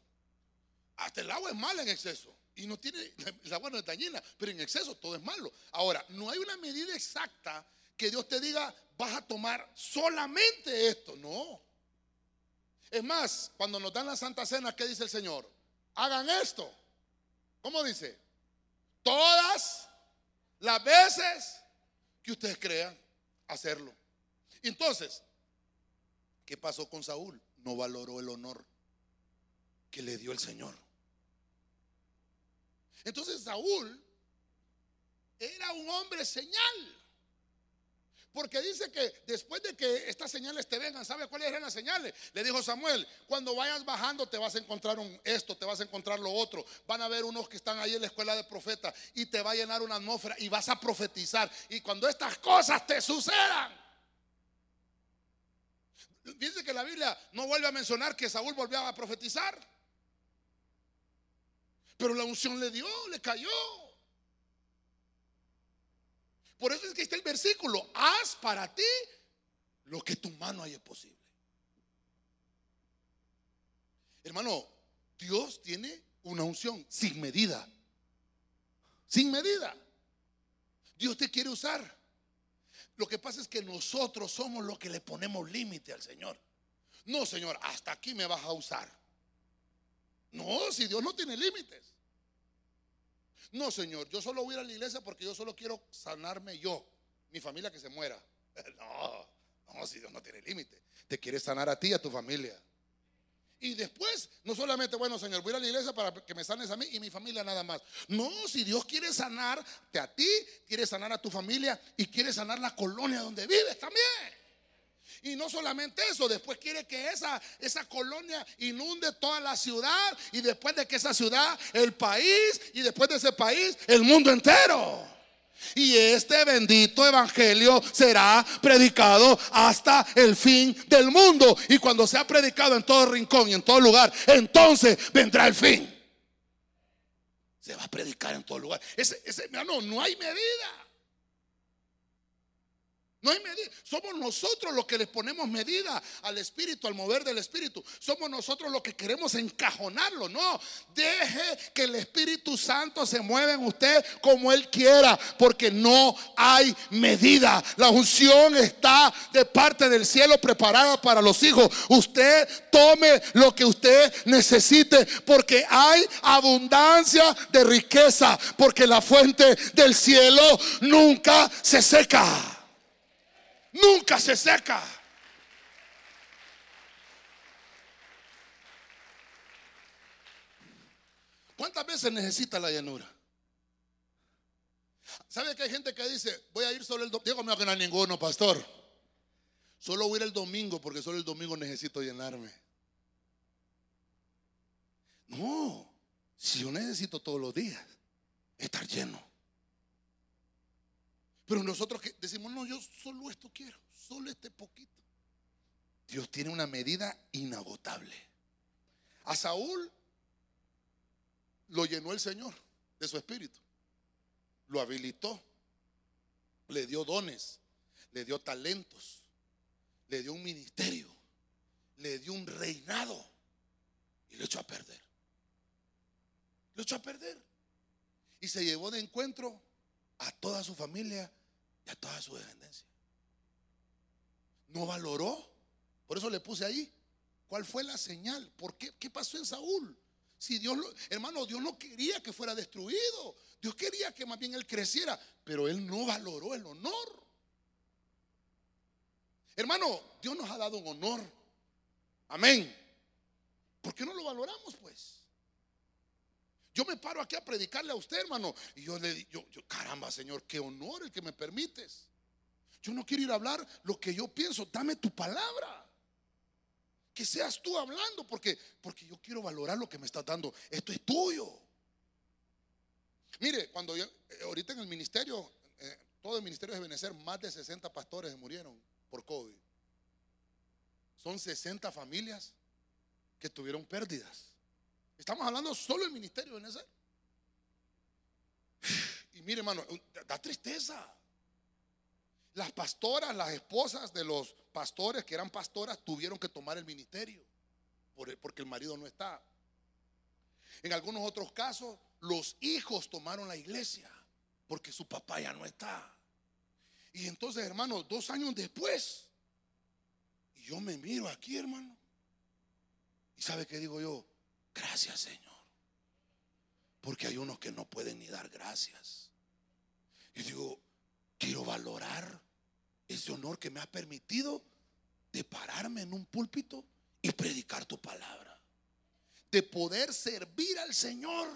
Hasta el agua es mala en exceso. Y no tiene, (laughs) el agua no es dañina, pero en exceso todo es malo. Ahora, no hay una medida exacta que Dios te diga, vas a tomar solamente esto. No. Es más, cuando nos dan la Santa Cena, ¿qué dice el Señor? Hagan esto. ¿Cómo dice? Todas las veces que ustedes crean hacerlo. Entonces, ¿qué pasó con Saúl? No valoró el honor que le dio el Señor. Entonces Saúl era un hombre señal. Porque dice que después de que estas señales te vengan, ¿sabe cuáles eran las señales? Le dijo Samuel, cuando vayas bajando te vas a encontrar un, esto, te vas a encontrar lo otro. Van a ver unos que están ahí en la escuela de profetas y te va a llenar una atmósfera y vas a profetizar. Y cuando estas cosas te sucedan, dice que la Biblia no vuelve a mencionar que Saúl volvió a profetizar. Pero la unción le dio, le cayó. Por eso es que está el versículo, haz para ti lo que tu mano haya posible. Hermano, Dios tiene una unción sin medida. Sin medida. Dios te quiere usar. Lo que pasa es que nosotros somos los que le ponemos límite al Señor. No, Señor, hasta aquí me vas a usar. No, si Dios no tiene límites. No, Señor, yo solo voy a ir a la iglesia porque yo solo quiero sanarme yo, mi familia que se muera. (laughs) No, no, si Dios no tiene límite. Te quiere sanar a ti y a tu familia. Y después, no solamente, bueno, Señor, voy a ir a la iglesia para que me sanes a mí y mi familia nada más. No, si Dios quiere sanarte a ti, quiere sanar a tu familia y quiere sanar la colonia donde vives también. Y no solamente eso, después quiere que esa, esa colonia inunde toda la ciudad y después de que esa ciudad, el país y después de ese país, el mundo entero. Y este bendito evangelio será predicado hasta el fin del mundo. Y cuando sea predicado en todo rincón y en todo lugar, entonces vendrá el fin. Se va a predicar en todo lugar. Ese, ese, no, no hay medida. No hay medida. Somos nosotros los que les ponemos medida al Espíritu, al mover del Espíritu. Somos nosotros los que queremos encajonarlo. No, deje que el Espíritu Santo se mueva en usted como Él quiera, porque no hay medida. La unción está de parte del cielo preparada para los hijos. Usted tome lo que usted necesite, porque hay abundancia de riqueza, porque la fuente del cielo nunca se seca nunca se seca. ¿Cuántas veces necesita la llanura? ¿Sabe que hay gente que dice, voy a ir solo el domingo? Digo, no hay ninguno, pastor. Solo voy a ir el domingo porque solo el domingo necesito llenarme. No, si yo necesito todos los días estar lleno. Pero nosotros decimos, no, yo solo esto quiero, solo este poquito. Dios tiene una medida inagotable. A Saúl lo llenó el Señor de su espíritu. Lo habilitó. Le dio dones. Le dio talentos. Le dio un ministerio. Le dio un reinado. Y lo echó a perder. Lo echó a perder. Y se llevó de encuentro a toda su familia y a toda su descendencia. No valoró. Por eso le puse ahí. ¿Cuál fue la señal? ¿Por qué? ¿Qué pasó en Saúl? Si Dios, hermano, Dios no quería que fuera destruido. Dios quería que más bien él creciera, pero él no valoró el honor. Hermano, Dios nos ha dado un honor. Amén. ¿Por qué no lo valoramos, pues? Yo me paro aquí a predicarle a usted, hermano. Y yo le digo, caramba, Señor, qué honor el que me permites. Yo no quiero ir a hablar lo que yo pienso. Dame tu palabra. Que seas tú hablando, porque, porque yo quiero valorar lo que me estás dando. Esto es tuyo. Mire, cuando eh, ahorita en el ministerio, eh, todo el ministerio de Benecer, más de 60 pastores murieron por COVID. Son 60 familias que tuvieron pérdidas. Estamos hablando solo del ministerio de Benecer. (sighs) Y mire, hermano, da tristeza. Las pastoras, las esposas de los pastores que eran pastoras tuvieron que tomar el ministerio porque el marido no está. En algunos otros casos, los hijos tomaron la iglesia porque su papá ya no está. Y entonces, hermano, dos años después, y yo me miro aquí, hermano, y sabe qué digo yo, gracias Señor, porque hay unos que no pueden ni dar gracias. Y digo, quiero valorar ese honor que me ha permitido de pararme en un púlpito y predicar tu palabra. De poder servir al Señor.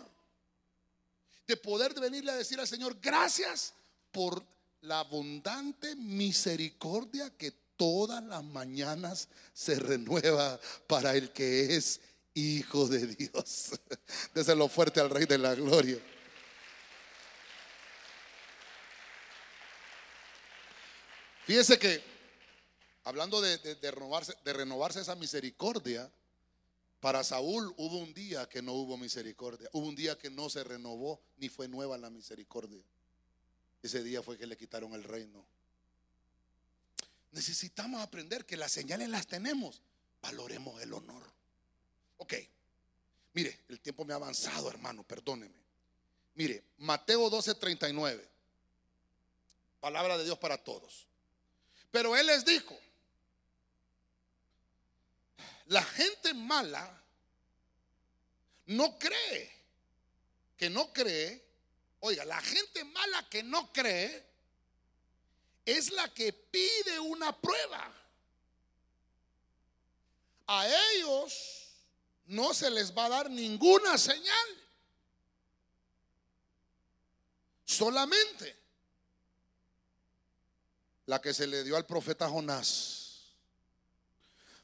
De poder venirle a decir al Señor, gracias por la abundante misericordia que todas las mañanas se renueva para el que es hijo de Dios. (laughs) Déselo fuerte al Rey de la Gloria. Fíjese que, hablando de, renovarse, de renovarse esa misericordia, para Saúl hubo un día que no hubo misericordia, hubo un día que no se renovó ni fue nueva la misericordia. Ese día fue que le quitaron el reino. Necesitamos aprender que las señales las tenemos, valoremos el honor. Ok, mire, el tiempo me ha avanzado, hermano, perdóneme. Mire, Mateo 12:39, palabra de Dios para todos. Pero Él les dijo, la gente mala no cree, que no cree, oiga, la gente mala que no cree es la que pide una prueba. A ellos no se les va a dar ninguna señal. Solamente la que se le dio al profeta Jonás.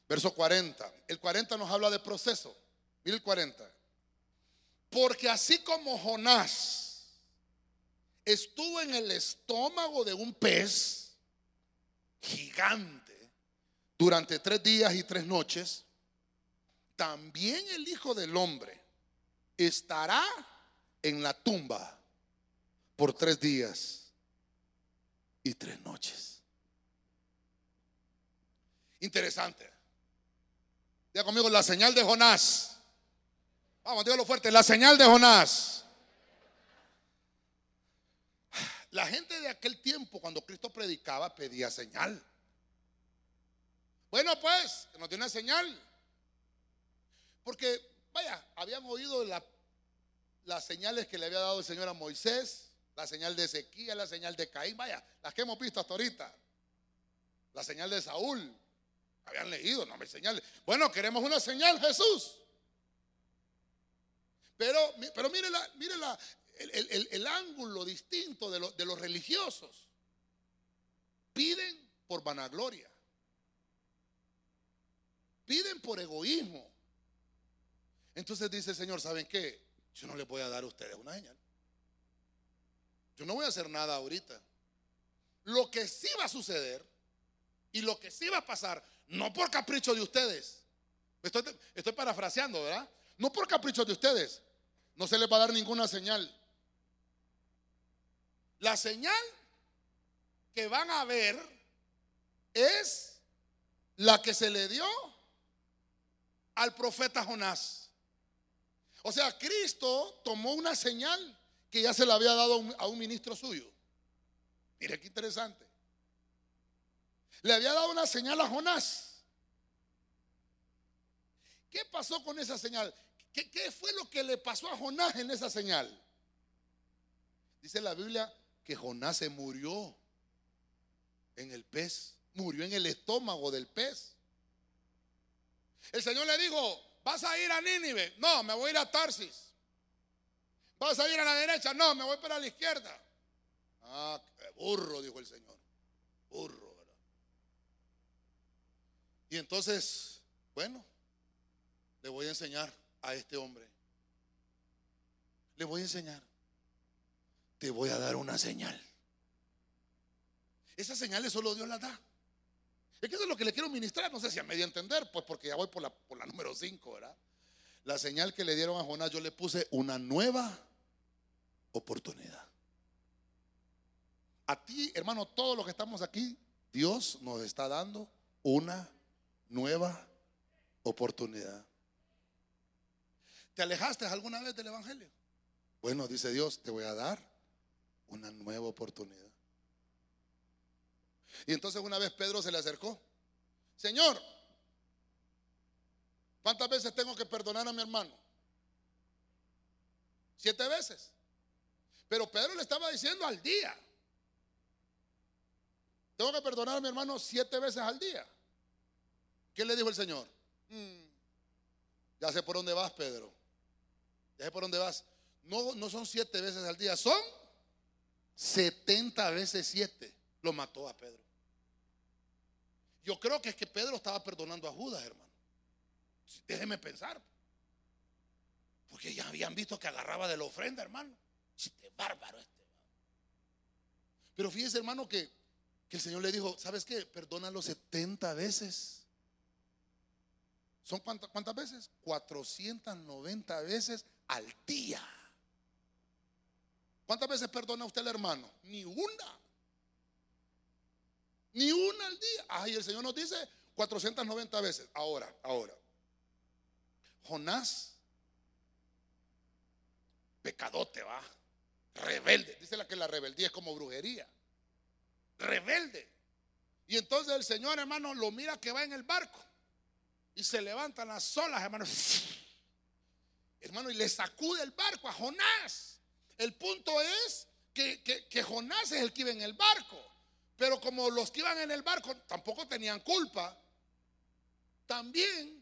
Verso 40. El 40 nos habla de proceso. Mira el 40. Porque así como Jonás estuvo en el estómago de un pez gigante durante tres días y tres noches, también el Hijo del Hombre estará en la tumba por tres días y tres noches. Interesante. Diga conmigo la señal de Jonás. Vamos, dígalo fuerte, la señal de Jonás. La gente de aquel tiempo, cuando Cristo predicaba, pedía señal. Bueno, pues, nos dé una señal. Porque, vaya, habían oído las señales que le había dado el Señor a Moisés, la señal de Ezequiel, la señal de Caín, vaya, las que hemos visto hasta ahorita. La señal de Saúl. Habían leído, no me señales. Bueno, queremos una señal, Jesús. Pero, pero mire, mire el, ángulo distinto de, de los religiosos. Piden por vanagloria. Piden por egoísmo. Entonces dice el Señor, ¿saben qué? Yo no les voy a dar a ustedes una señal. Yo no voy a hacer nada ahorita. Lo que sí va a suceder y lo que sí va a pasar, no por capricho de ustedes. Estoy, estoy parafraseando, ¿verdad? No por capricho de ustedes. No se les va a dar ninguna señal. La señal que van a ver es la que se le dio al profeta Jonás. O sea, Cristo tomó una señal que ya se la había dado a un, ministro suyo. Mire qué interesante. Le había dado una señal a Jonás. ¿Qué pasó con esa señal? ¿Qué, ¿Qué, fue lo que le pasó a Jonás en esa señal? Dice la Biblia que Jonás se murió en el pez, murió en el estómago del pez. El Señor le dijo, ¿vas a ir a Nínive? No, me voy a ir a Tarsis. ¿Vas a ir a la derecha? No, me voy para la izquierda. Ah, qué burro, dijo el Señor. Burro, ¿verdad? Y entonces, bueno, le voy a enseñar a este hombre. Le voy a enseñar. Te voy a dar una señal. Esas señales solo Dios las da. Es que eso es lo que le quiero ministrar. No sé si a medio entender, pues porque ya voy por la, por la (laughs) número 5, ¿verdad? La señal que le dieron a Jonás, yo le puse una nueva oportunidad. A ti, hermano, todos los que estamos aquí, Dios nos está dando una nueva oportunidad. ¿Te alejaste alguna vez del Evangelio? Bueno, dice Dios, te voy a dar una nueva oportunidad. Y entonces una vez Pedro se le acercó. Señor, ¿cuántas veces tengo que perdonar a mi hermano? Siete veces. Pero Pedro le estaba diciendo al día. Tengo que perdonar a mi hermano siete veces al día. ¿Qué le dijo el Señor? Mm, ya sé por dónde vas, Pedro. Ya sé por dónde vas. No, no son siete veces al día, son setenta veces siete. Lo mató a Pedro. Yo creo que es que Pedro estaba perdonando a Judas, hermano. Déjeme pensar. Porque ya habían visto que agarraba de la ofrenda, hermano. Este bárbaro este. Pero fíjese, hermano, que, el Señor le dijo, ¿sabes qué? Perdónalo 70 veces. ¿Son cuántas, cuántas veces? 490 veces al día. ¿Cuántas veces perdona usted al hermano? Ni una. Ni una al día. Ay, el Señor nos dice 490 veces. Ahora, ahora. Jonás, pecadote va. Rebelde. Dice la que la rebeldía es como brujería. Rebelde. Y entonces el Señor, hermano, lo mira que va en el barco. Y se levantan las olas, hermano. (laughs) Hermano, y le sacude el barco a Jonás. El punto es que, que Jonás es el que iba en el barco. Pero como los que iban en el barco tampoco tenían culpa, también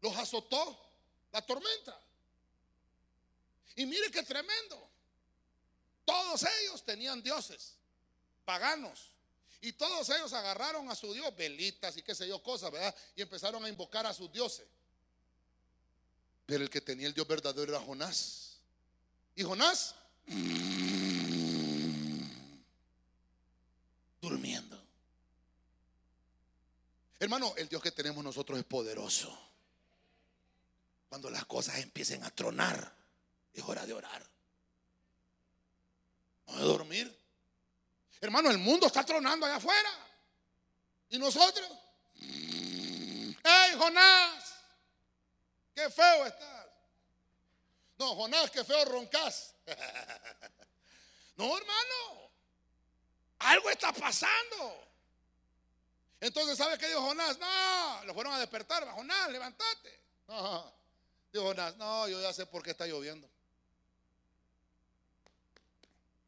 los azotó la tormenta. Y mire qué tremendo. Todos ellos tenían dioses paganos. Y todos ellos agarraron a su Dios, velitas y qué sé yo, cosas, ¿verdad? Y empezaron a invocar a sus dioses. Pero el que tenía el Dios verdadero era Jonás. Y Jonás, durmiendo. Hermano, el Dios que tenemos nosotros es poderoso. Cuando las cosas empiecen a tronar, es hora de orar. No de dormir. Hermano, el mundo está tronando allá afuera. ¿Y nosotros? ¡Ey, Jonás! ¡Qué feo estás! No, Jonás, qué feo roncas. (laughs) no, hermano. Algo está pasando. Entonces, ¿sabe qué dijo Jonás? No, lo fueron a despertar. Jonás, levántate. No, dijo Jonás, no, yo ya sé por qué está lloviendo.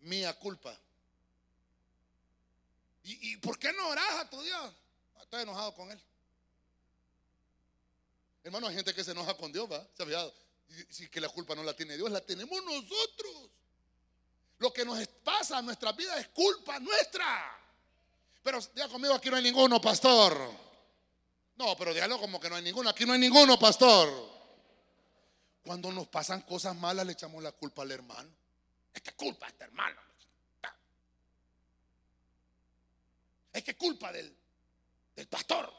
Mía culpa. ¿Y, por qué no oras a tu Dios? Estoy enojado con él. Hermano, hay gente que se enoja con Dios, ¿va? ¿Se ha fijado? Si que la culpa no la tiene Dios, la tenemos nosotros. Lo que nos pasa en nuestra vida es culpa nuestra. Pero diga conmigo, aquí no hay ninguno, pastor. No, pero dígalo como que no hay ninguno. Aquí no hay ninguno, pastor. Cuando nos pasan cosas malas, le echamos la culpa al hermano. Es que culpa a este hermano. Es que culpa del, del pastor.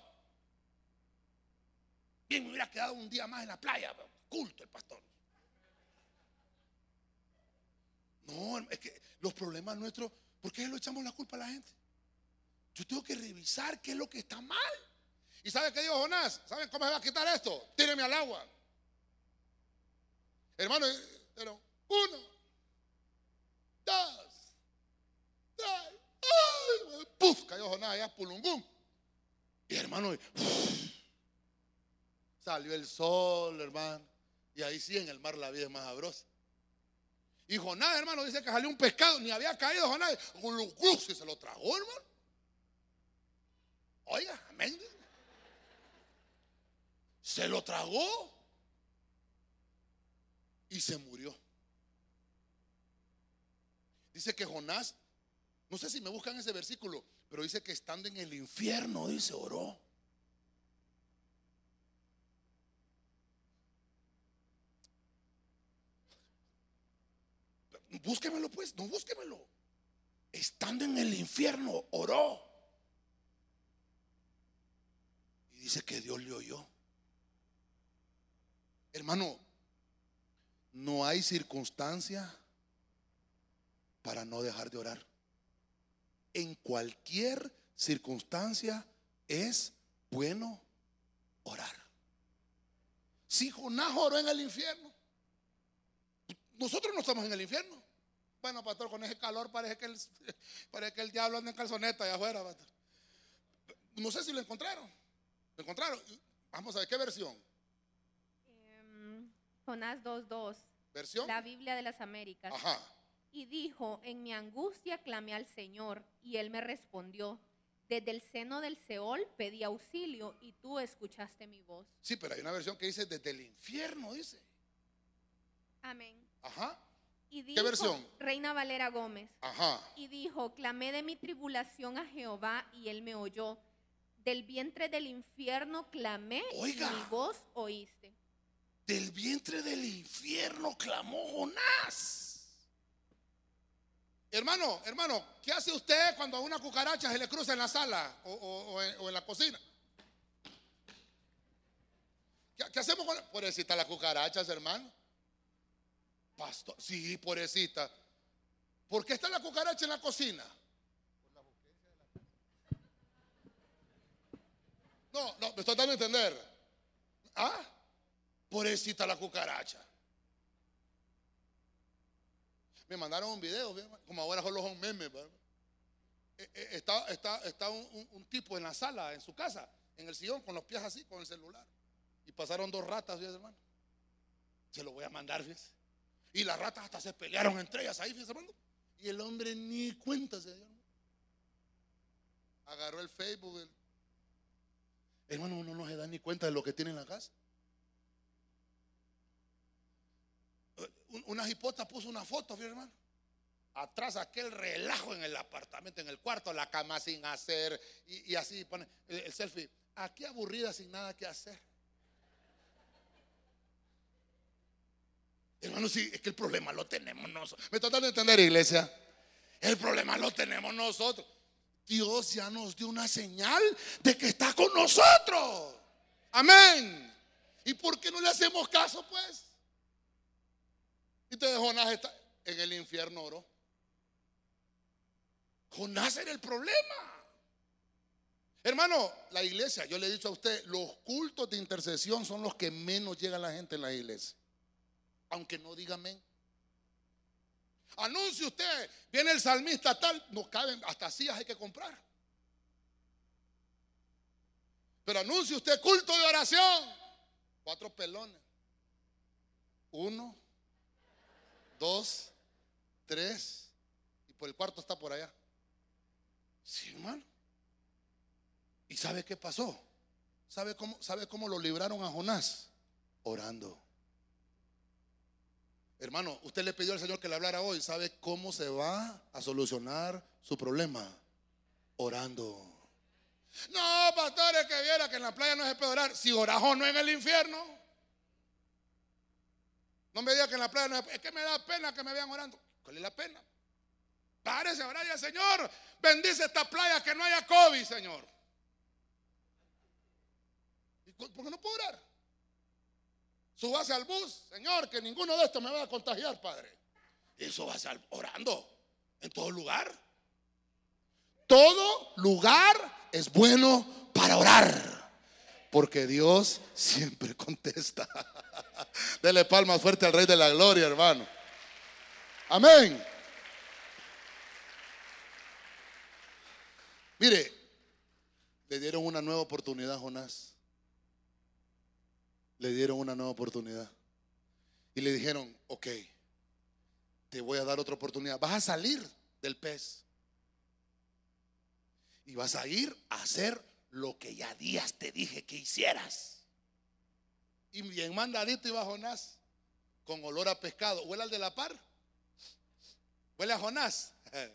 Bien, me hubiera quedado un día más en la playa, culto el pastor. No, es que los problemas nuestros, ¿por qué le echamos la culpa a la gente? Yo tengo que revisar qué es lo que está mal. ¿Y sabe qué dijo Jonás? ¿Saben cómo se va a quitar esto? Tíreme al agua. Hermano, pero uno, dos, tres. ¡Puf! Cayó Jonás allá, pulungún. Y hermano, salió el sol, hermano. Y ahí sí en el mar la vida es más sabrosa. Y Jonás, hermano, dice que salió un pescado, ni había caído Jonás. Y se lo tragó, hermano. Oiga, amén. Se lo tragó y se murió. Dice que Jonás no sé si me buscan ese versículo, pero dice que estando en el infierno, dice, oró. Búsquemelo pues, no búsquemelo. Estando en el infierno, oró. Y dice que Dios le oyó. Hermano, no hay circunstancia para no dejar de orar en cualquier circunstancia es bueno orar. Si Jonás oró en el infierno, nosotros no estamos en el infierno. Bueno, pastor, con ese calor parece que el, (laughs) parece que el diablo anda en calzoneta allá afuera, pastor. No sé si lo encontraron. ¿Lo encontraron? Vamos a ver, ¿qué versión? Em, Jonás 2.2. ¿Versión? La Biblia de las Américas. Ajá y dijo, en mi angustia clamé al Señor y él me respondió, desde el seno del Seol pedí auxilio y tú escuchaste mi voz. Sí, pero hay una versión que dice desde el infierno, dice. Amén. Ajá. Y ¿Qué versión? Reina Valera Gómez. Ajá. Y dijo, clamé de mi tribulación a Jehová y él me oyó. Del vientre del infierno clamé Oiga. y mi voz oíste. Del vientre del infierno clamó Jonás. Hermano, hermano, ¿qué hace usted cuando a una cucaracha se le cruza en la sala o, en, la cocina? ¿Qué, hacemos con pobrecita las cucarachas, hermano? Pastor, sí, pobrecita. ¿Por qué está la cucaracha en la cocina? No, no, me estoy dando a entender. ¿Ah? Pobrecita la cucaracha. Me mandaron un video, como ahora solo son memes. Eh, eh, está, está, está un, tipo en la sala, en su casa, en el sillón, con los pies así, con el celular. Y pasaron dos ratas, hermano. Se lo voy a mandar, fíjese. Y las ratas hasta se pelearon entre ellas ahí, fíjese, hermano. Y el hombre ni cuenta se dio. Agarró el Facebook. Hermano, uno no se da ni cuenta de lo que tiene en la casa. una jipota puso una foto, hermano. atrás aquel relajo en el apartamento, en el cuarto, la cama sin hacer y, así pone el selfie. Aquí aburrida sin nada que hacer. Hermano, sí, es que el problema lo tenemos nosotros. ¿Me tratan de entender, iglesia? El problema lo tenemos nosotros. Dios ya nos dio una señal de que está con nosotros. Amén. ¿Y por qué no le hacemos caso, pues? Y te Jonás está en el infierno, oro. Jonás era el problema. Hermano, la iglesia, yo le he dicho a usted, los cultos de intercesión son los que menos llega la gente en la iglesia. Aunque no diga amén. Anuncie usted, viene el salmista tal, no caben, hasta sillas hay que comprar. Pero anuncie usted culto de oración, cuatro pelones. Uno, dos, tres, y por el cuarto está por allá. Sí, hermano. ¿Y sabe qué pasó? ¿Sabe cómo, ¿Sabe cómo lo libraron a Jonás? Orando. Hermano, usted le pidió al Señor que le hablara hoy. ¿Sabe cómo se va a solucionar su problema? Orando. No, pastores, que viera que en la playa no se puede orar. Si oras o no en el infierno. No me diga que en la playa no es, es que me da pena que me vean orando. ¿Cuál es la pena? Párese ahora ya, Señor. Bendice esta playa que no haya COVID, Señor. ¿Y ¿Por qué no puedo orar? Subase al bus, Señor, que ninguno de estos me va a contagiar, Padre. Y subase al orando en todo lugar. Todo lugar es bueno para orar. Porque Dios siempre contesta. (laughs) Dele palmas fuerte al Rey de la Gloria, hermano. Amén. Mire, le dieron una nueva oportunidad a Jonás. Le dieron una nueva oportunidad. Y le dijeron, ok, te voy a dar otra oportunidad. Vas a salir del pez. Y vas a ir a hacer lo que ya días te dije que hicieras. Y bien mandadito iba Jonás con olor a pescado. ¿Huele al de la par? ¿Huele a Jonás? (laughs)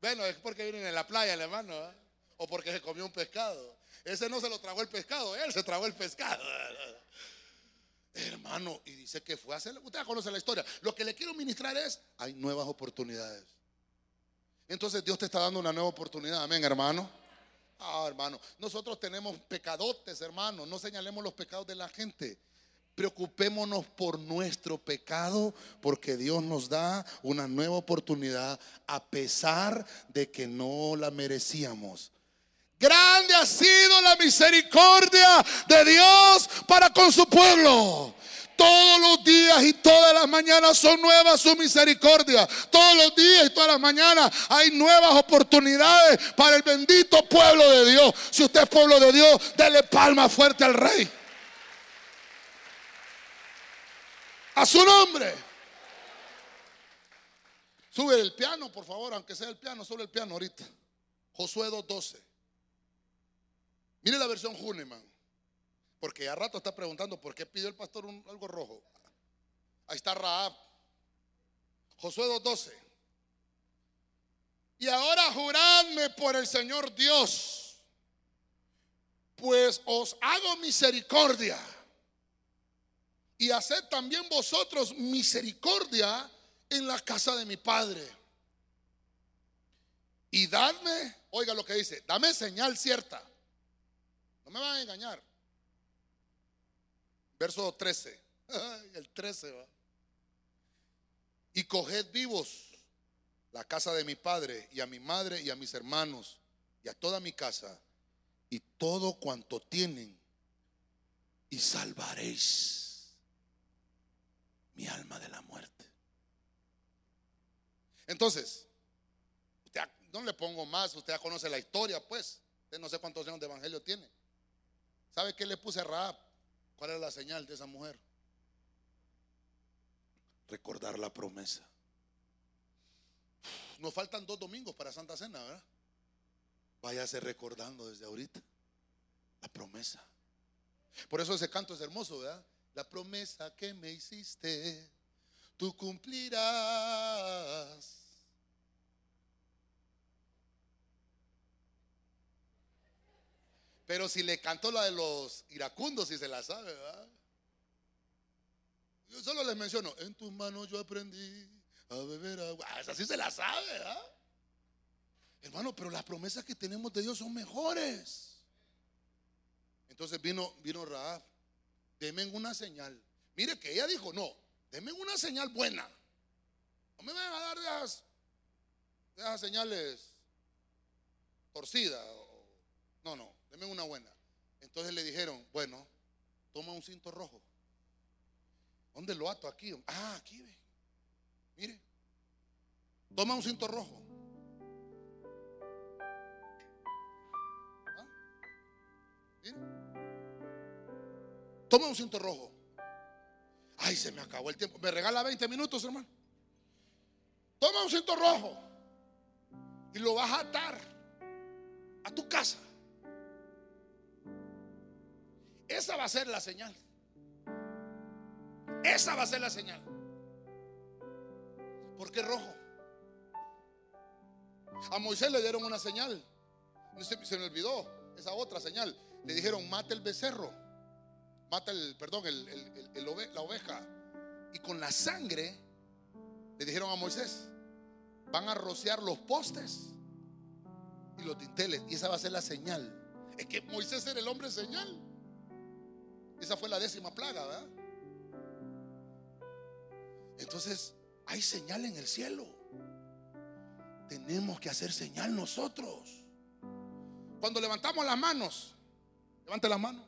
Bueno, es porque vienen en la playa, hermano. ¿eh? O porque se comió un pescado. Ese no se lo tragó el pescado, él se tragó el pescado. (laughs) Hermano, y dice que fue a hacer. Usted ya conoce la historia. Lo que le quiero ministrar es: hay nuevas oportunidades. Entonces Dios te está dando una nueva oportunidad. Amén, hermano. Ah, hermano. Nosotros tenemos pecadotes, hermano. No señalemos los pecados de la gente. Preocupémonos por nuestro pecado porque Dios nos da una nueva oportunidad a pesar de que no la merecíamos. Grande ha sido la misericordia de Dios para con su pueblo. Todos los días y todas las mañanas son nuevas su misericordia. Todos los días y todas las mañanas hay nuevas oportunidades para el bendito pueblo de Dios. Si usted es pueblo de Dios, dele palma fuerte al rey. A su nombre. Sube el piano, por favor, aunque sea el piano, sube el piano ahorita. Josué 2.12. Mire la versión Huneman. Porque a rato está preguntando por qué pidió el pastor un- algo rojo. Ahí está Raab. Josué 2.12. Y ahora juradme por el Señor Dios, pues os hago misericordia. Y haced también vosotros misericordia en la casa de mi padre. Y dadme, oiga lo que dice, dame señal cierta. No me van a engañar. Verso 13. (laughs) Ay, El 13 va. Y coged vivos la casa de mi padre y a mi madre y a mis hermanos y a toda mi casa y todo cuanto tienen y salvaréis mi alma de la muerte. Entonces, usted no le pongo más, usted ya conoce la historia, pues. Usted no sé cuántos años de evangelio tiene. ¿Sabe qué le puse a Raab? ¿Cuál era la señal de esa mujer? Recordar la promesa. Nos faltan dos domingos para Santa Cena, ¿verdad? Váyase recordando desde ahorita la promesa. Por eso ese canto es hermoso, ¿verdad? La promesa que me hiciste, tú cumplirás. Pero si le cantó la de los iracundos, si se la sabe, ¿verdad? Yo solo les menciono, en tus manos yo aprendí a beber agua. Ah, esa sí se la sabe, ¿verdad? Hermano, pero las promesas que tenemos de Dios son mejores. Entonces vino, vino Raab, denme una señal. Mire que ella dijo, no, denme una señal buena. No me van a dar esas, de esas señales torcidas. No, no, denme una buena. Entonces le dijeron, bueno, toma un cinto rojo. ¿Dónde lo ato? Aquí. Ah, aquí ve. Mire. Toma un cinto rojo. ¿Ah? Mire. Toma un cinto rojo. Ay, se me acabó el tiempo. Me regala 20 minutos, hermano. Toma un cinto rojo y lo vas a atar a tu casa. Esa va a ser la señal. Esa va a ser la señal. ¿Por qué rojo? A Moisés le dieron una señal. Se, se me olvidó esa otra señal. Le dijeron, mate el becerro. Mata el, perdón, el, la oveja. Y con la sangre le dijeron a Moisés, van a rociar los postes y los dinteles. Y esa va a ser la señal. Es que Moisés era el hombre señal. Esa fue la décima plaga, ¿verdad? Entonces, hay señal en el cielo. Tenemos que hacer señal nosotros. Cuando levantamos las manos, levante la mano.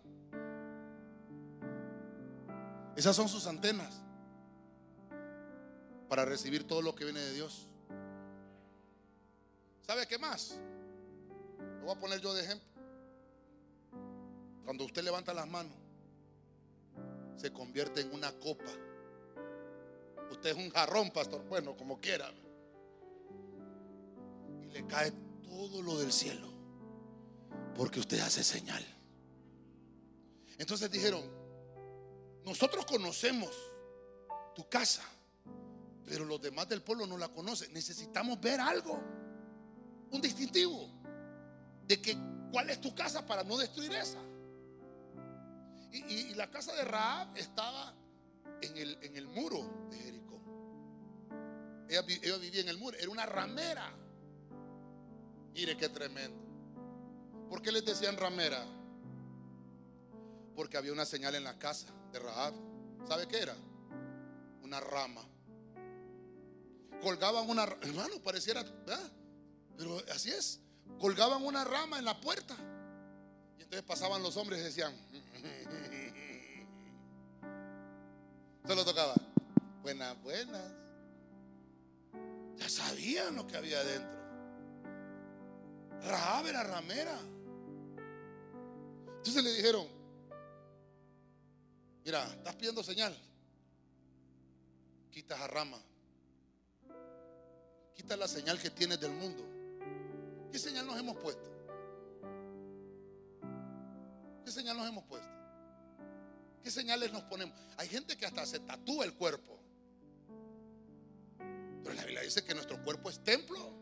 Esas son sus antenas para recibir todo lo que viene de Dios. ¿Sabe qué más? Lo voy a poner yo de ejemplo. Cuando usted levanta las manos, se convierte en una copa. Usted es un jarrón, pastor. Bueno, como quiera. Y le cae todo lo del cielo. Porque usted hace señal. Entonces dijeron, nosotros conocemos tu casa, pero los demás del pueblo no la conocen. Necesitamos ver algo, un distintivo, de que cuál es tu casa para no destruir esa. Y, la casa de Raab estaba en el, en el muro de Jericó. Ella, vi- ella vivía en el muro, era una ramera. Mire qué tremendo. ¿Por qué les decían ramera? Porque había una señal en la casa de Rahab. ¿Sabe qué era? Una rama. Colgaban una hermano, pareciera, ¿verdad? Pero así es. Colgaban una rama en la puerta. Y entonces pasaban los hombres y decían, se lo tocaba. Buenas, buenas. Ya sabían lo que había adentro. Rahab era ramera. Entonces le dijeron, mira, estás pidiendo señal. Quita esa rama. Quita la señal que tienes del mundo. ¿Qué señal nos hemos puesto? ¿Qué señal nos hemos puesto? ¿Qué señales nos ponemos? Hay gente que hasta se tatúa el cuerpo. Pero la Biblia dice que nuestro cuerpo es templo.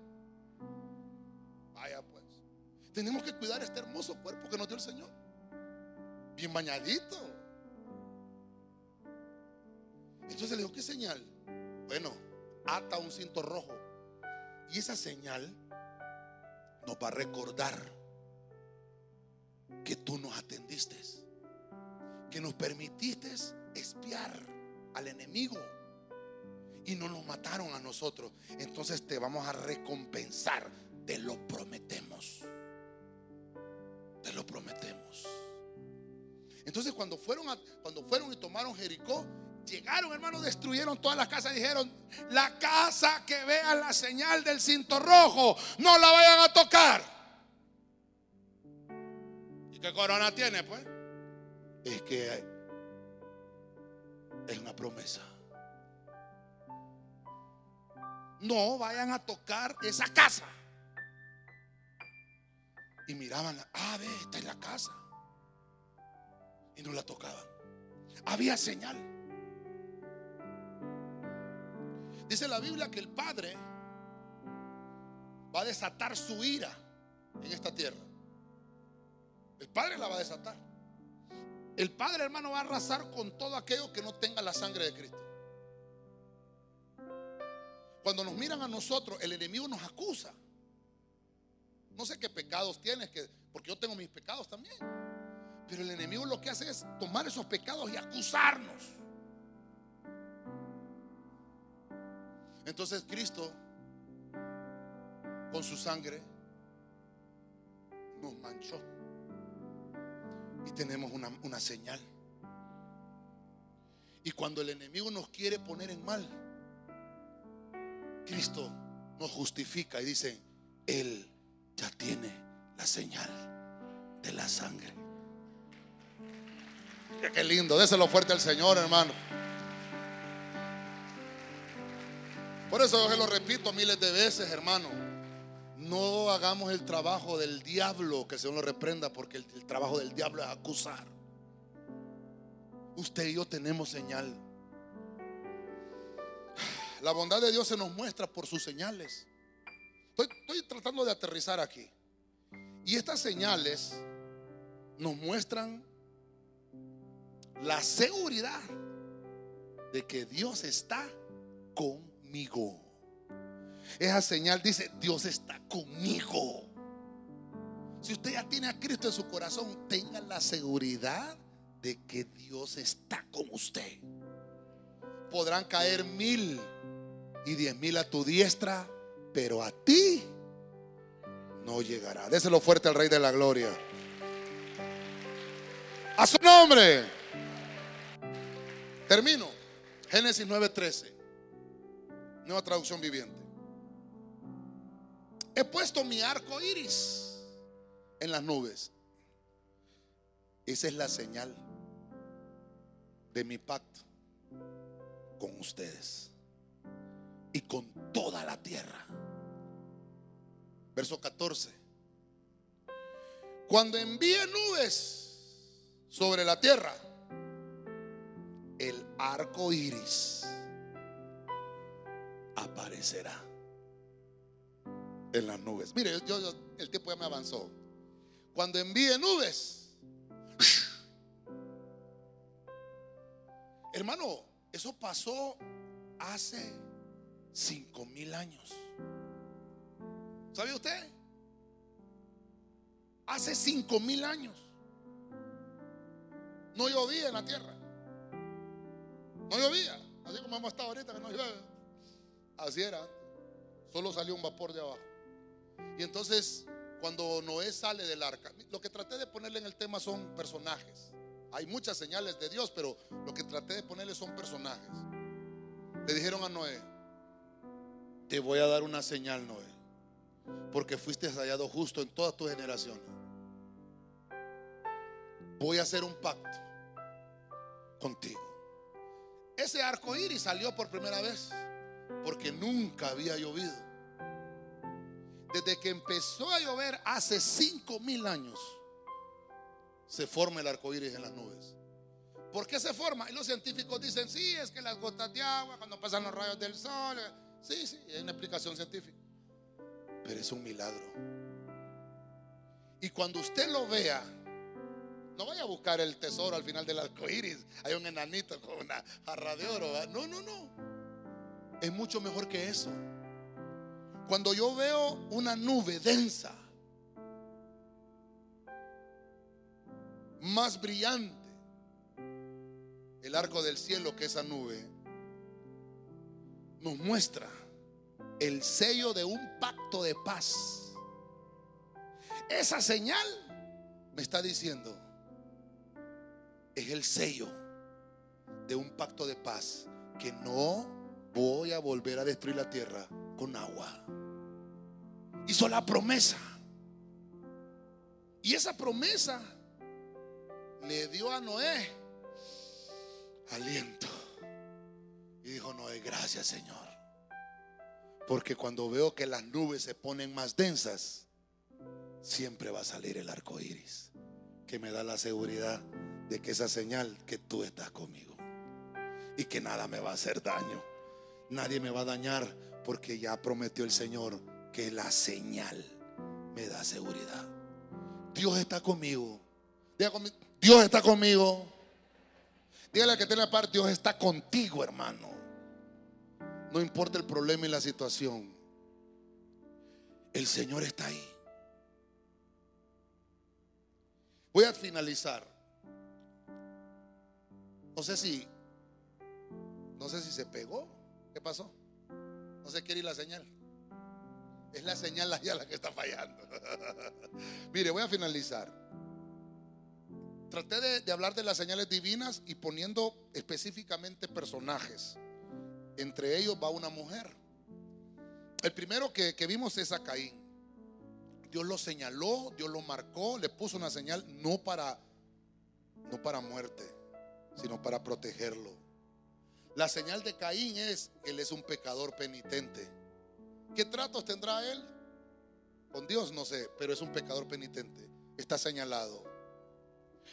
Vaya pues. Tenemos que cuidar este hermoso cuerpo que nos dio el Señor. Bien bañadito. Entonces le digo, ¿qué señal? Bueno, ata un cinto rojo. Y esa señal nos va a recordar que tú nos atendiste, que nos permitiste espiar al enemigo y no nos mataron a nosotros. Entonces te vamos a recompensar, te lo prometemos. Te lo prometemos. Entonces cuando fueron, a- cuando fueron y tomaron Jericó, llegaron hermanos, destruyeron todas las casas dijeron, la casa que vea la señal del cinto rojo, no la vayan a tocar. ¿Y qué corona tiene pues? Es que es una promesa. No vayan a tocar esa casa. Y miraban, ah, ve, esta es la casa. Y no la tocaban. Había señal. Dice la Biblia que el Padre va a desatar su ira en esta tierra. El Padre la va a desatar. El Padre, hermano, va a arrasar con todo aquello que no tenga la sangre de Cristo. Cuando nos miran a nosotros, el enemigo nos acusa. No sé qué pecados tienes, que, porque yo tengo mis pecados también. Pero el enemigo lo que hace es tomar esos pecados y acusarnos. Entonces Cristo, con su sangre, nos manchó. Y tenemos una, una señal. Y cuando el enemigo nos quiere poner en mal, Cristo nos justifica y dice, Él ya tiene la señal de la sangre. Qué lindo, déselo fuerte al Señor, hermano. Por eso yo se lo repito miles de veces, hermano. No hagamos el trabajo del diablo, que Señor lo reprenda, porque el, trabajo del diablo es acusar. Usted y yo tenemos señal. La bondad de Dios se nos muestra por sus señales. Estoy, tratando de aterrizar aquí. Y estas señales nos muestran la seguridad de que Dios está conmigo. Esa señal dice, Dios está conmigo. Si usted ya tiene a Cristo en su corazón, tenga la seguridad de que Dios está con usted. Podrán caer mil y diez mil a tu diestra, pero a ti no llegará. Déselo fuerte al Rey de la Gloria. A su nombre. Termino. Génesis 9:13. Nueva traducción viviente. He puesto mi arco iris en las nubes. Esa es la señal de mi pacto con ustedes y con toda la tierra. Verso 14. Cuando envíe nubes sobre la tierra, el arco iris aparecerá en las nubes. Mire, yo, el tiempo ya me avanzó. Cuando envíe nubes, hermano, eso pasó hace cinco mil años. ¿Sabe usted? Hace cinco mil años no llovía en la tierra. No llovía, así como hemos estado ahorita que no llueve. Así era. Solo salió un vapor de abajo. Y entonces, cuando Noé sale del arca, lo que traté de ponerle en el tema son personajes. Hay muchas señales de Dios, pero lo que traté de ponerle son personajes. Le dijeron a Noé, te voy a dar una señal, Noé, porque fuiste hallado justo en todas tus generaciones. Voy a hacer un pacto contigo. Ese arco iris salió por primera vez porque nunca había llovido. Desde que empezó a llover hace cinco mil años, se forma el arco iris en las nubes. ¿Por qué se forma? Y los científicos dicen: Sí, es que las gotas de agua, cuando pasan los rayos del sol. Sí, sí, hay una explicación científica. Pero es un milagro. Y cuando usted lo vea, no vaya a buscar el tesoro al final del arco iris. Hay un enanito con una jarra de oro. No, no, no. Es mucho mejor que eso. Cuando yo veo una nube densa, más brillante, el arco del cielo que esa nube, nos muestra el sello de un pacto de paz. Esa señal me está diciendo, es el sello de un pacto de paz que no voy a volver a destruir la tierra con agua. Hizo la promesa. Y esa promesa le dio a Noé aliento. Y dijo Noé, gracias Señor. Porque cuando veo que las nubes se ponen más densas, siempre va a salir el arco iris. Que me da la seguridad de que esa señal que tú estás conmigo. Y que nada me va a hacer daño. Nadie me va a dañar porque ya prometió el Señor que la señal me da seguridad. Dios está conmigo Dios está conmigo. Dígale a que tiene la parte, Dios está contigo, hermano. No importa el problema y la situación. El Señor está ahí. Voy a finalizar. No sé si, no sé si se pegó. ¿Qué pasó? No se quiere ir la señal. Es la señal allá la que está fallando. (laughs) Mire, voy a finalizar. Traté de, hablar de las señales divinas y poniendo específicamente personajes. Entre ellos va una mujer. El primero que, que vimos es a Caín. Dios lo señaló, Dios lo marcó, le puso una señal no para no para muerte, sino para protegerlo. La señal de Caín es él es un pecador penitente. ¿Qué tratos tendrá él? Con Dios no sé, pero es un pecador penitente. Está señalado.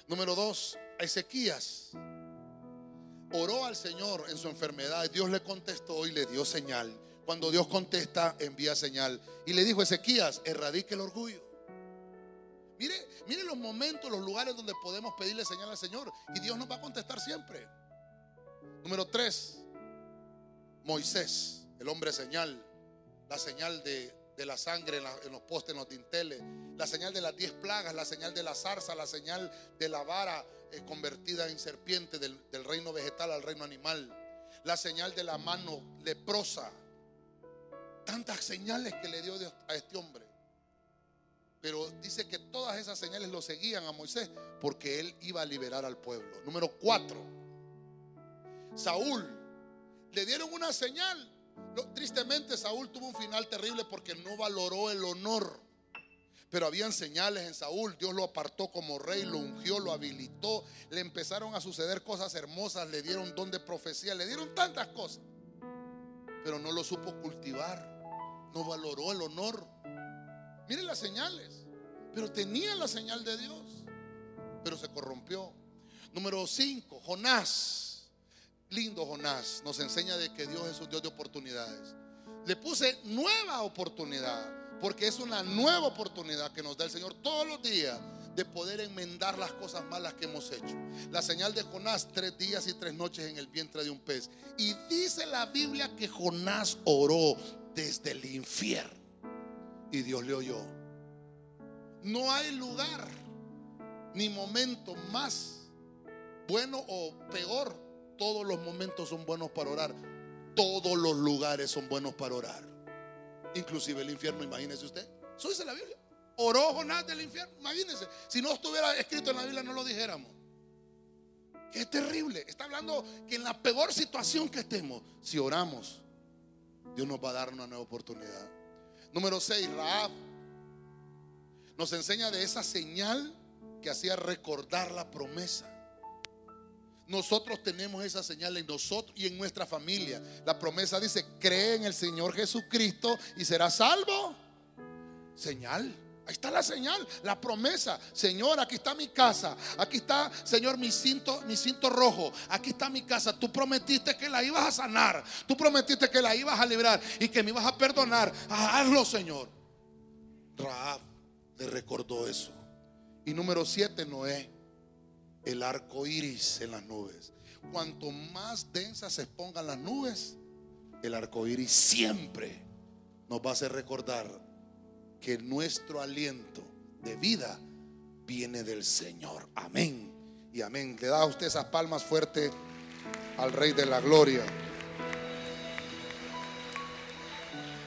Número dos, Ezequías oró al Señor en su enfermedad. Dios le contestó y le dio señal. Cuando Dios contesta, envía señal. Y le dijo Ezequías, erradique el orgullo. Mire, mire los momentos, los lugares donde podemos pedirle señal al Señor. Y Dios nos va a contestar siempre. Número tres, Moisés, el hombre señal. La señal de, de la sangre en, los postes, en los dinteles. La señal de las diez plagas, la señal de la zarza, la señal de la vara eh, convertida en serpiente del, del reino vegetal al reino animal. La señal de la mano leprosa tantas señales que le dio a este hombre. Pero dice que todas esas señales lo seguían a Moisés porque él iba a liberar al pueblo. Número cuatro, Saúl. Le dieron una señal. Tristemente Saúl tuvo un final terrible porque no valoró el honor. Pero habían señales en Saúl. Dios lo apartó como rey, lo ungió, lo habilitó. Le empezaron a suceder cosas hermosas. Le dieron don de profecía. Le dieron tantas cosas. Pero no lo supo cultivar no valoró el honor. Miren las señales, pero tenía la señal de Dios, pero se corrompió. Número 5, Jonás. Lindo Jonás, nos enseña de que Dios es un Dios de oportunidades. Le puse nueva oportunidad, porque es una nueva oportunidad que nos da el Señor todos los días de poder enmendar las cosas malas que hemos hecho. La señal de Jonás, tres días y tres noches en el vientre de un pez. Y dice la Biblia que Jonás oró desde el infierno. Y Dios le oyó. No hay lugar ni momento más bueno o peor. Todos los momentos son buenos para orar. Todos los lugares son buenos para orar. Inclusive el infierno, imagínese usted. Eso dice la Biblia. Oró Jonás del infierno. Imagínense. Si no estuviera escrito en la Biblia, no lo dijéramos. Es terrible. Está hablando que en la peor situación que estemos, si oramos, Dios nos va a dar una nueva oportunidad. Número 6, Raab. Nos enseña de esa señal que hacía recordar la promesa. Nosotros tenemos esa señal en nosotros y en nuestra familia. La promesa dice, cree en el Señor Jesucristo y serás salvo. Señal. Ahí está la señal, la promesa. Señor, aquí está mi casa. Aquí está, Señor, mi cinto, mi cinto rojo. Aquí está mi casa. Tú prometiste que la ibas a sanar. Tú prometiste que la ibas a librar y que me ibas a perdonar. Hazlo, Señor. Raab le recordó eso. Y número siete, Noé. El arco iris en las nubes. Cuanto más densas se pongan las nubes, el arco iris siempre nos va a hacer recordar que nuestro aliento de vida viene del Señor. Amén y amén. Le da a usted esas palmas fuertes al Rey de la Gloria.